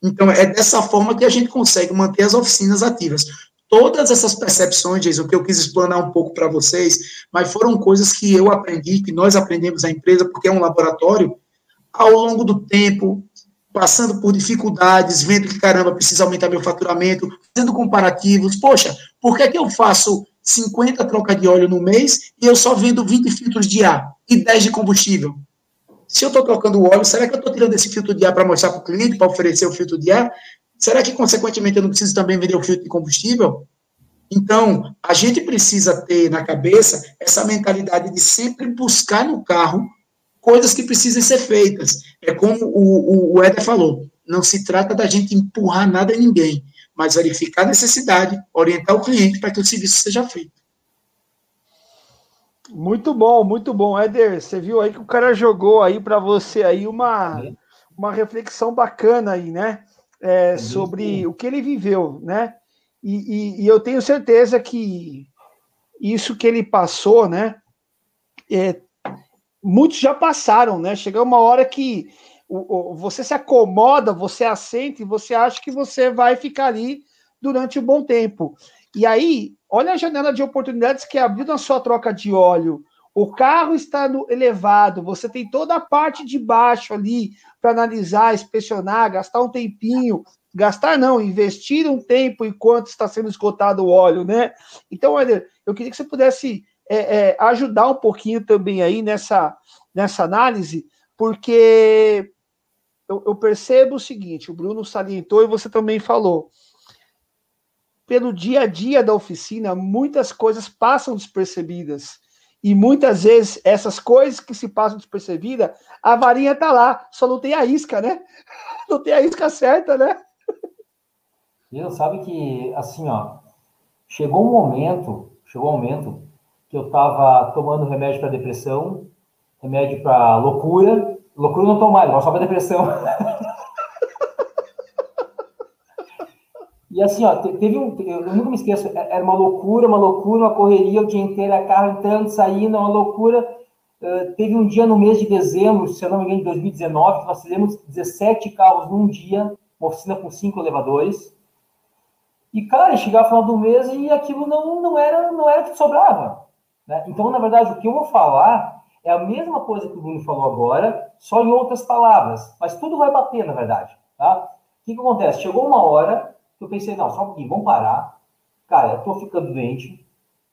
Então, é dessa forma que a gente consegue manter as oficinas ativas todas essas percepções, Jason, que eu quis explanar um pouco para vocês, mas foram coisas que eu aprendi, que nós aprendemos na empresa, porque é um laboratório, ao longo do tempo, passando por dificuldades, vendo que, caramba, precisa aumentar meu faturamento, fazendo comparativos. Poxa, por que, é que eu faço 50 trocas de óleo no mês e eu só vendo 20 filtros de ar e 10 de combustível? Se eu estou trocando óleo, será que eu estou tirando esse filtro de ar para mostrar para o cliente, para oferecer o filtro de ar? Será que, consequentemente, eu não preciso também vender o filtro de combustível? Então, a gente precisa ter na cabeça essa mentalidade de sempre buscar no carro coisas que precisem ser feitas. É como o, o, Éder falou, não se trata da gente empurrar nada em ninguém, mas verificar a necessidade, orientar o cliente para que o serviço seja feito. Muito bom, muito bom. Éder, você viu aí que o cara jogou aí para você aí uma, uma reflexão bacana aí, né? é, sobre o que ele viveu, né? E, e, e, eu tenho certeza que isso que ele passou, né? É, muitos já passaram, né? Chega uma hora que o, o, você se acomoda, você assenta e você acha que você vai ficar ali durante um bom tempo. E aí, olha a janela de oportunidades que abriu na sua troca de óleo. O carro está no elevado, você tem toda a parte de baixo ali, para analisar, inspecionar, gastar um tempinho, gastar não, investir um tempo enquanto está sendo esgotado o óleo, né? Então, Eder, eu queria que você pudesse é, é, ajudar um pouquinho também aí nessa, nessa análise, porque eu, eu percebo o seguinte, o Bruno salientou e você também falou, pelo dia a dia da oficina, muitas coisas passam despercebidas. E muitas vezes essas coisas que se passam despercebida, a varinha tá lá, só não tem a isca, né? <laughs> Não tem a isca certa, né? Eu sabe que assim, ó, chegou um momento, chegou um momento que eu tava tomando remédio para depressão, remédio para loucura, loucura não tomo mais, só para depressão. E assim, ó, teve um. Eu nunca me esqueço, é, era uma loucura, uma loucura, uma correria o dia inteiro, a carro entrando, saindo, uma loucura. Uh, teve um dia no mês de dezembro, se eu não me engano, de 2019, que nós fizemos 17 carros num dia, uma oficina com cinco elevadores. E, cara, chegava no final do mês e aquilo não, não era não era que sobrava. Né? Então, na verdade, o que eu vou falar é a mesma coisa que o Bruno falou agora, só em outras palavras. Mas tudo vai bater, na verdade. Tá? O que, que acontece? Chegou uma hora eu pensei, não, só um pouquinho, vamos parar. Cara, eu tô ficando doente,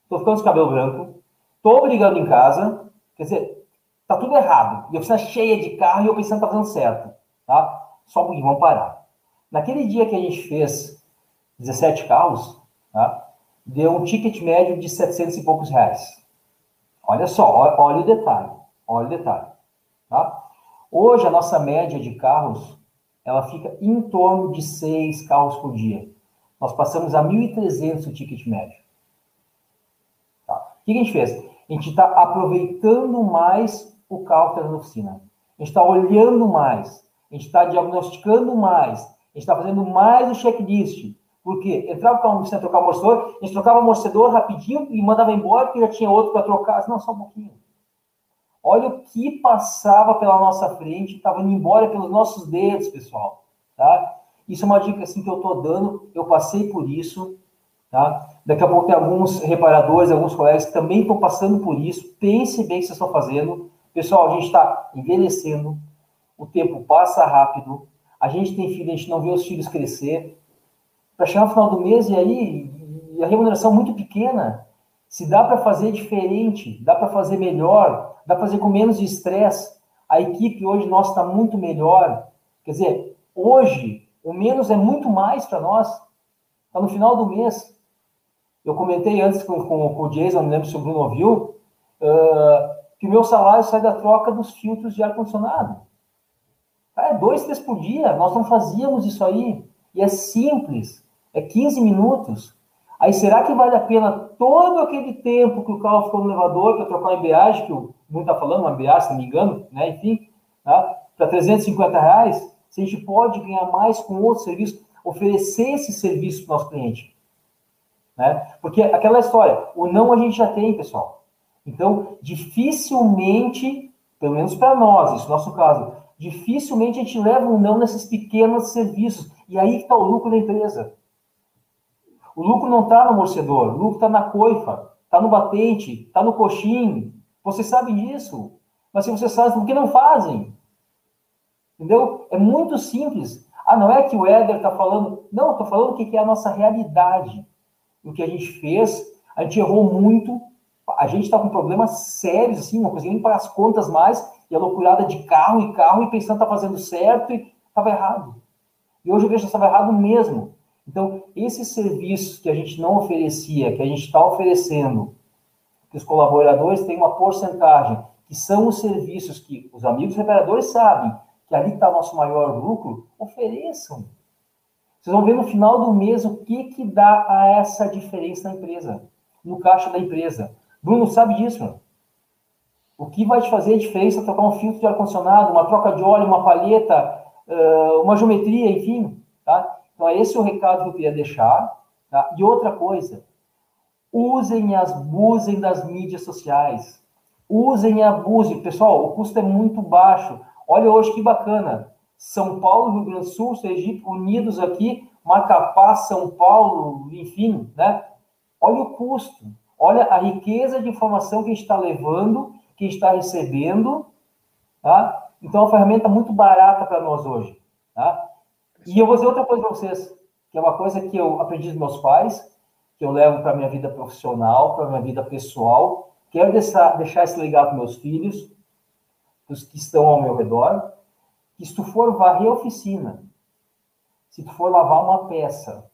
tô ficando com cabelo branco, tô brigando em casa, quer dizer, tá tudo errado. E eu oficina cheia de carro e eu pensando que tá fazendo certo, tá? Só um pouquinho, vamos parar. Naquele dia que a gente fez 17 carros, tá? Deu um ticket médio de 700 e poucos reais. Olha só, olha o detalhe, olha o detalhe, tá? Hoje a nossa média de carros ela fica em torno de seis carros por dia. Nós passamos a 1.300 o ticket médio. Tá. O que a gente fez? A gente está aproveitando mais o carro que está na oficina. A gente está olhando mais. A gente está diagnosticando mais. A gente está fazendo mais o checklist. Porque entrava carro na oficina, trocava o amortecedor, a gente trocava o amortecedor rapidinho e mandava embora, porque já tinha outro para trocar. Não, só um pouquinho. Olha o que passava pela nossa frente, estava indo embora pelos nossos dedos, pessoal, tá? Isso é uma dica assim que eu estou dando, eu passei por isso, tá? Daqui a pouco tem alguns reparadores, alguns colegas que também estão passando por isso. Pense bem o que vocês estão fazendo. Pessoal, a gente está envelhecendo, o tempo passa rápido, a gente tem filho, a gente não vê os filhos crescer. Para chegar no final do mês e aí e a remuneração muito pequena. Se dá para fazer diferente, dá para fazer melhor, dá para fazer com menos estresse. A equipe hoje nossa está muito melhor. Quer dizer, hoje o menos é muito mais para nós. Está no final do mês. Eu comentei antes com, com, com o Jason, não lembro se o Bruno ouviu, uh, que o meu salário sai da troca dos filtros de ar-condicionado. É dois, três por dia. Nós não fazíamos isso aí. E é simples. É 15 minutos. Aí será que vale a pena todo aquele tempo que o carro ficou no elevador para trocar uma embreagem, que o mundo está falando, uma embreagem, se não me engano, né? enfim, tá? para 350 reais, se a gente pode ganhar mais com outro serviço, oferecer esse serviço para o nosso cliente. Né? Porque aquela história, o não a gente já tem, pessoal. Então, dificilmente, pelo menos para nós, isso é o nosso caso, dificilmente a gente leva um não nesses pequenos serviços. E aí está o lucro da empresa. O lucro não está no morcedor, o lucro está na coifa, está no batente, está no coxim. Vocês sabem disso. Mas se vocês sabem, por que não fazem? Entendeu? É muito simples. Ah, não é que o Éder está falando. Não, estou falando o que é a nossa realidade. O que a gente fez, a gente errou muito. A gente está com problemas sérios, assim, não conseguia nem pagar as contas mais. E a loucurada de carro e carro e pensando que está fazendo certo e estava errado. E hoje eu vejo que estava errado mesmo. Então, esses serviços que a gente não oferecia, que a gente está oferecendo, que os colaboradores têm uma porcentagem, que são os serviços que os amigos reparadores sabem que ali está nosso maior lucro, ofereçam. Vocês vão ver no final do mês o que, que dá a essa diferença na empresa, no caixa da empresa. Bruno sabe disso. Mano. O que vai te fazer a diferença trocar um filtro de ar-condicionado, uma troca de óleo, uma palheta, uma geometria, enfim, tá? Então, é esse o recado que eu queria deixar. Tá? E outra coisa, usem e abusem das mídias sociais. Usem e abusem. Pessoal, o custo é muito baixo. Olha hoje que bacana. São Paulo, Rio Grande do Sul, Sergipe, unidos aqui, Macapá, São Paulo, enfim, né? Olha o custo. Olha a riqueza de informação que a gente está levando, que está recebendo, tá? Então, é uma ferramenta muito barata para nós hoje, tá? E eu vou dizer outra coisa para vocês, que é uma coisa que eu aprendi dos meus pais, que eu levo para minha vida profissional, para minha vida pessoal. Quero deixar, deixar esse legado para meus filhos, os que estão ao meu redor, que se tu for varrer a oficina, se tu for lavar uma peça,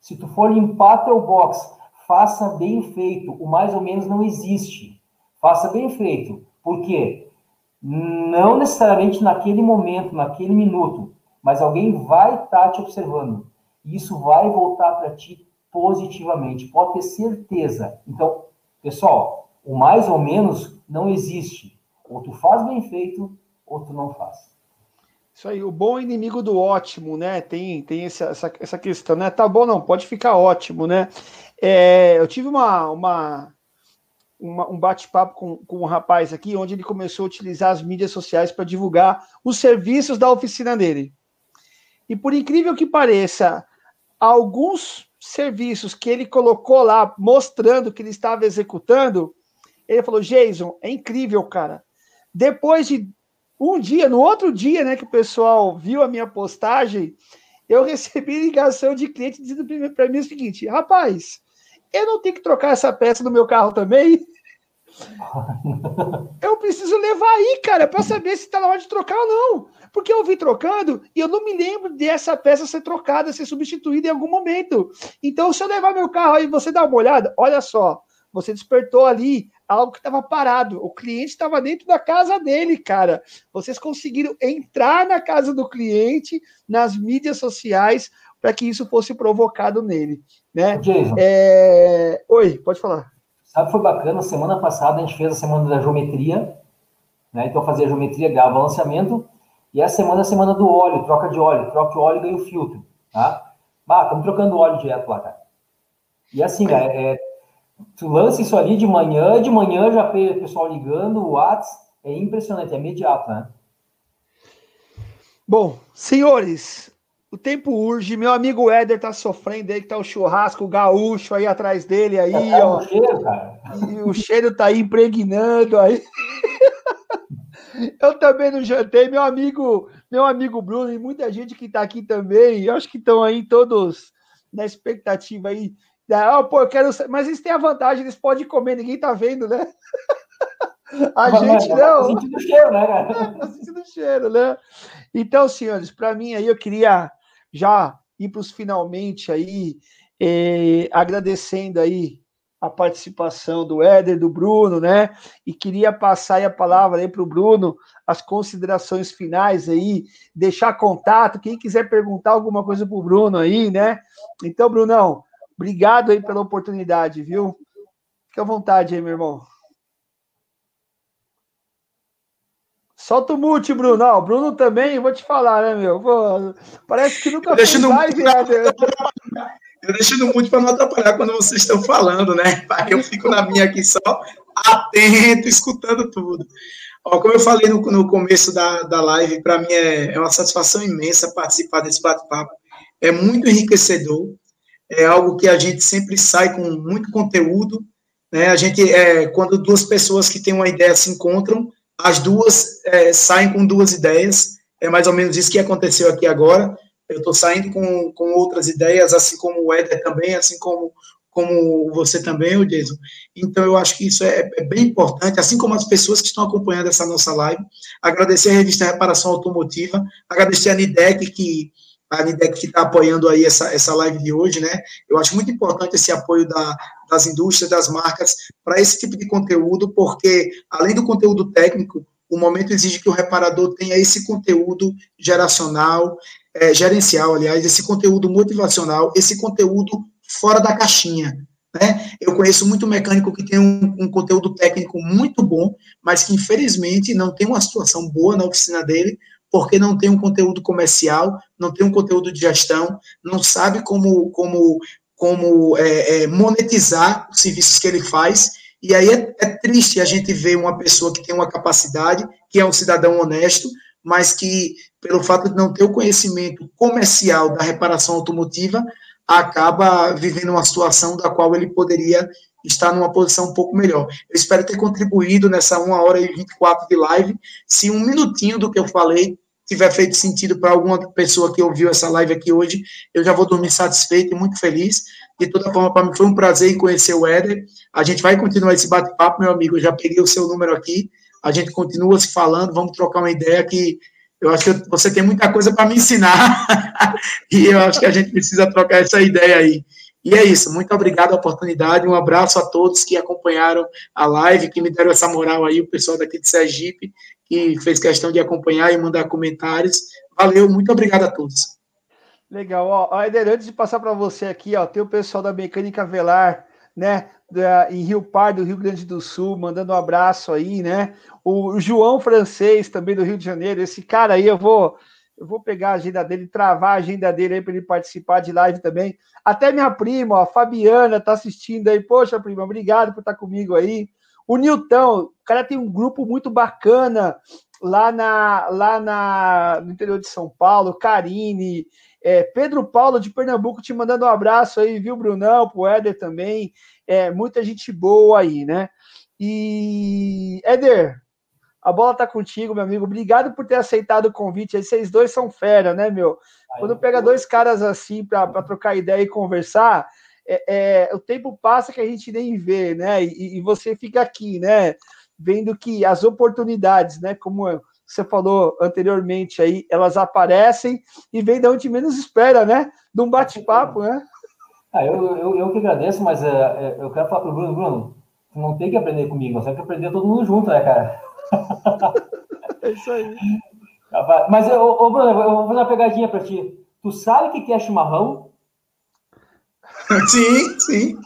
se tu for limpar teu box, faça bem feito. O mais ou menos não existe. Faça bem feito. Por quê? Não necessariamente naquele momento, naquele minuto, mas alguém vai estar tá te observando. E isso vai voltar para ti positivamente, pode ter certeza. Então, pessoal, o mais ou menos não existe. Ou tu faz bem feito, ou tu não faz. Isso aí, o bom inimigo do ótimo, né? Tem, tem essa, essa, essa questão, né? Tá bom, não, pode ficar ótimo, né? É, eu tive uma, uma, uma um bate-papo com, com um rapaz aqui, onde ele começou a utilizar as mídias sociais para divulgar os serviços da oficina dele. E por incrível que pareça, alguns serviços que ele colocou lá, mostrando que ele estava executando, ele falou: Jason, é incrível, cara. Depois de um dia, no outro dia, né, que o pessoal viu a minha postagem, eu <laughs> recebi ligação de cliente dizendo para mim o seguinte: rapaz, eu não tenho que trocar essa peça do meu carro também? <laughs> eu preciso levar aí, cara, para saber se está na hora de trocar ou não. Porque eu vi trocando e eu não me lembro dessa peça ser trocada, ser substituída em algum momento. Então, se eu levar meu carro aí você dá uma olhada, olha só, você despertou ali algo que estava parado. O cliente estava dentro da casa dele, cara. Vocês conseguiram entrar na casa do cliente, nas mídias sociais, para que isso fosse provocado nele. Né? É... Oi, pode falar. Sabe, foi bacana, semana passada a gente fez a semana da geometria, né? Então fazia geometria, ganhava balanceamento, e essa semana é a semana do óleo, troca de óleo, troca o óleo e ganha o filtro, tá? Bah, estamos trocando óleo direto lá, cara. E assim, é, tu lança isso ali de manhã, de manhã já o pessoal ligando, o WhatsApp, é impressionante, é imediato, né? Bom, senhores, o tempo urge. Meu amigo Éder tá sofrendo aí, que tá o churrasco gaúcho aí atrás dele aí, é, ó. O cheiro, cara. E o cheiro tá aí impregnando aí. Eu também não jantei, meu amigo, meu amigo Bruno e muita gente que está aqui também, eu acho que estão aí todos na expectativa aí. Ah, pô, eu quero. Mas eles têm a vantagem, eles podem comer, ninguém tá vendo, né? A gente não. <laughs> Tá sentindo cheiro, né? Tá sentindo cheiro, né? Então, senhores, para mim aí eu queria já ir para os finalmente aí, eh, agradecendo aí a participação do Éder, do Bruno, né? E queria passar a palavra aí para o Bruno, as considerações finais aí, deixar contato, quem quiser perguntar alguma coisa para o Bruno aí, né? Então, Brunão, obrigado aí pela oportunidade, viu? Fique à vontade aí, meu irmão. Solta o mute, Bruno. Não, Bruno também, vou te falar, né, meu? Pô, parece que nunca fez live, Éder. Eu deixo no mute para não atrapalhar quando vocês estão falando, né? Eu fico na minha aqui só, atento, escutando tudo. Ó, como eu falei no, no começo da, da live, para mim é, é uma satisfação imensa participar desse bate-papo. É muito enriquecedor, é algo que a gente sempre sai com muito conteúdo. Né? A gente, é, quando duas pessoas que têm uma ideia se encontram, as duas é, saem com duas ideias. É mais ou menos isso que aconteceu aqui agora eu estou saindo com, com outras ideias, assim como o Éder também, assim como, como você também, o Jason. Então, eu acho que isso é, é, bem importante, assim como as pessoas que estão acompanhando essa nossa live. Agradecer a revista Reparação Automotiva, agradecer a Nidec, que a Nidec que está apoiando aí essa, essa live de hoje, né? Eu acho muito importante esse apoio da, das indústrias, das marcas, para esse tipo de conteúdo, porque, além do conteúdo técnico, o momento exige que o reparador tenha esse conteúdo geracional, é, gerencial, aliás, esse conteúdo motivacional, esse conteúdo fora da caixinha. Né? Eu conheço muito mecânico que tem um, um, conteúdo técnico muito bom, mas que infelizmente não tem uma situação boa na oficina dele, porque não tem um conteúdo comercial, não tem um conteúdo de gestão, não sabe como, como, como é, é, monetizar os serviços que ele faz. E aí é, é triste a gente ver uma pessoa que tem uma capacidade, que é um cidadão honesto, mas que, pelo fato de não ter o conhecimento comercial da reparação automotiva, acaba vivendo uma situação da qual ele poderia estar numa posição um pouco melhor. Eu espero ter contribuído nessa 1 hora e 24 de live. Se um minutinho do que eu falei tiver feito sentido para alguma pessoa que ouviu essa live aqui hoje, eu já vou dormir satisfeito e muito feliz. De toda forma, para mim foi um prazer conhecer o Éder. A gente vai continuar esse bate-papo, meu amigo. Eu já peguei o seu número aqui a gente continua se falando, vamos trocar uma ideia que eu acho que você tem muita coisa para me ensinar <laughs> e eu acho que a gente precisa trocar essa ideia aí. E é isso, muito obrigado a oportunidade, um abraço a todos que acompanharam a live, que me deram essa moral aí, o pessoal daqui de Sergipe, que fez questão de acompanhar e mandar comentários. Valeu, muito obrigado a todos. Legal, ó, Eder, antes de passar para você aqui, ó, tem o pessoal da Mecânica Velar, né, da, em Rio Pardo, Rio Grande do Sul, mandando um abraço aí, né? O João Francês, também do Rio de Janeiro, esse cara aí, eu vou, eu vou pegar a agenda dele, travar a agenda dele aí para ele participar de live também. Até minha prima, ó, a Fabiana, tá assistindo aí. Poxa, prima, obrigado por estar comigo aí. O Nilton, o cara tem um grupo muito bacana lá, na, lá na, no interior de São Paulo, Karine, é, Pedro Paulo de Pernambuco te mandando um abraço aí, viu, Brunão, pro Éder também. É, muita gente boa aí, né? E, Éder, a bola tá contigo, meu amigo. Obrigado por ter aceitado o convite. Aí vocês dois são fera, né, meu? Quando pega dois caras assim para trocar ideia e conversar, é, é, o tempo passa que a gente nem vê, né? E, e, você fica aqui, né? Vendo que as oportunidades, né? Como você falou anteriormente aí, elas aparecem e vem de onde menos espera, né? De um bate-papo, né? Ah, eu, eu, eu que agradeço, mas é, é, eu quero falar para o Bruno, Bruno, tu não tem que aprender comigo, você tem que aprender todo mundo junto, né, cara? <laughs> É isso aí. Mas, ô, ô Bruno, eu vou fazer uma pegadinha para ti. Tu sabe o que é chimarrão? Sim, sim.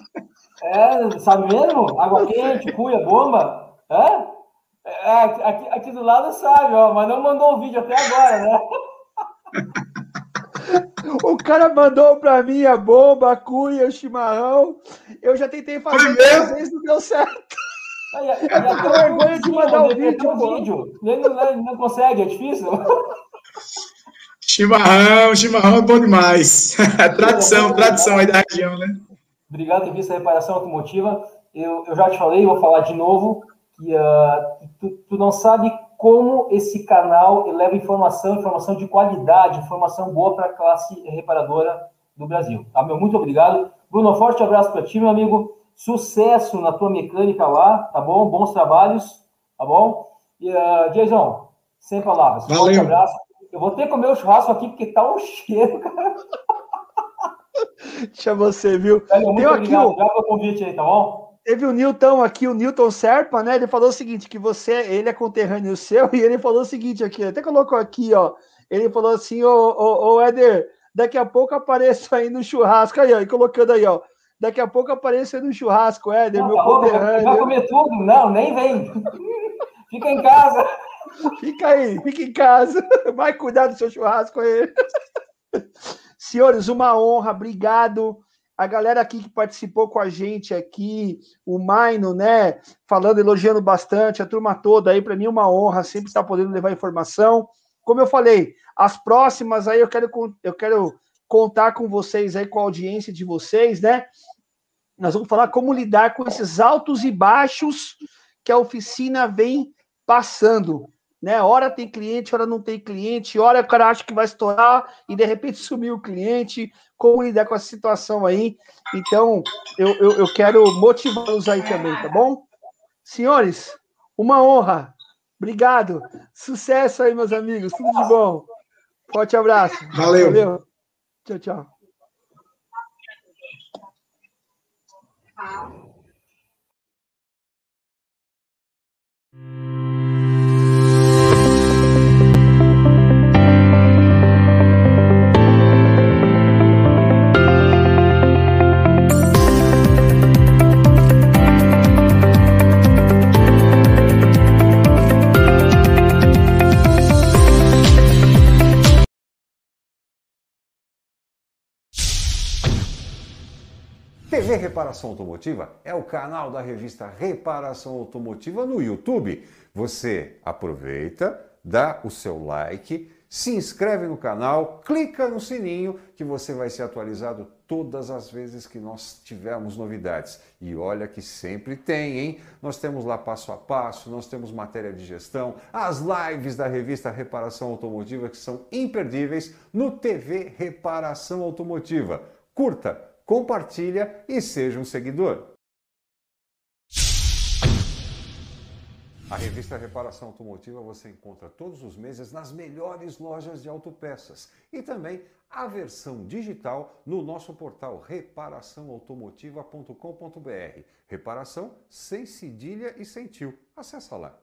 É, sabe mesmo? Água quente, cuia, bomba? É? É, aqui, aqui do lado sabe, ó, mas não mandou o vídeo até agora, né? O cara mandou pra mim a bomba, a cuia, o chimarrão. Eu já tentei fazer três vezes, não deu certo. Aí, aí, eu tô com vergonha de mandar o vídeo, vídeo. Ele não, ele não consegue, é difícil. Chimarrão, chimarrão é bom demais. <laughs> tradição, tradição aí da região, né? Obrigado, revista Reparação Automotiva. Eu, eu já te falei, vou falar de novo que uh, tu, tu, não sabe como esse canal leva informação, informação de qualidade, informação boa para a classe reparadora do Brasil. Tá, meu? Muito obrigado. Bruno, forte abraço para ti, meu amigo. Sucesso na tua mecânica lá, tá bom? Bons trabalhos, tá bom? E, uh, Jason, sem palavras. Valeu. Forte abraço. Eu vou ter que comer o churrasco aqui, porque tá um <laughs> cheiro, cara. Deixa você, viu? Muito obrigado. Aqui, Obrigado pelo convite aí, tá bom? Teve o Newton aqui, o Newton Serpa, né? Ele falou o seguinte: que você, ele é conterrâneo seu, <laughs> e ele falou o seguinte aqui, até colocou aqui, ó. Ele falou assim, ô, ô, ô Éder, daqui a pouco apareço aí no churrasco, aí, ó, e colocando aí, ó. Daqui a pouco apareço aí no churrasco, Éder, não, meu tá conterrâneo. Vai comer tudo? Não, nem vem. <laughs> Fica em casa. Fica aí, fica em casa. <laughs> Vai cuidar do seu churrasco aí. <laughs> Senhores, uma honra, obrigado. A galera aqui que participou com a gente aqui, o Maino, né, falando, elogiando bastante, a turma toda aí, para mim é uma honra sempre estar podendo levar informação. Como eu falei, as próximas aí eu quero, eu quero contar com vocês aí, com a audiência de vocês, né? Nós vamos falar como lidar com esses altos e baixos que a oficina vem passando né? Hora tem cliente, hora não tem cliente, hora o cara acha que vai estourar e de repente <laughs> sumiu o cliente. Como lidar com essa situação aí? Então, eu, eu, eu quero motivá-los aí também, tá bom? Senhores, uma honra. Obrigado. Sucesso aí, meus amigos. Tudo de bom. Forte abraço. Valeu. Valeu. Tchau, tchau. TV Reparação Automotiva é o canal da revista Reparação Automotiva no YouTube. Você aproveita, dá o seu like, se inscreve no canal, clica no sininho que você vai ser atualizado todas as vezes que nós tivermos novidades. E olha que sempre tem, hein? Nós temos lá passo a passo, nós temos matéria de gestão, as lives da revista Reparação Automotiva que são imperdíveis no TV Reparação Automotiva. Curta! Compartilha e seja um seguidor. A revista Reparação Automotiva você encontra todos os meses nas melhores lojas de autopeças e também a versão digital no nosso portal reparaçãoautomotiva.com.br. Reparação sem cedilha e sem tio. Acesse lá.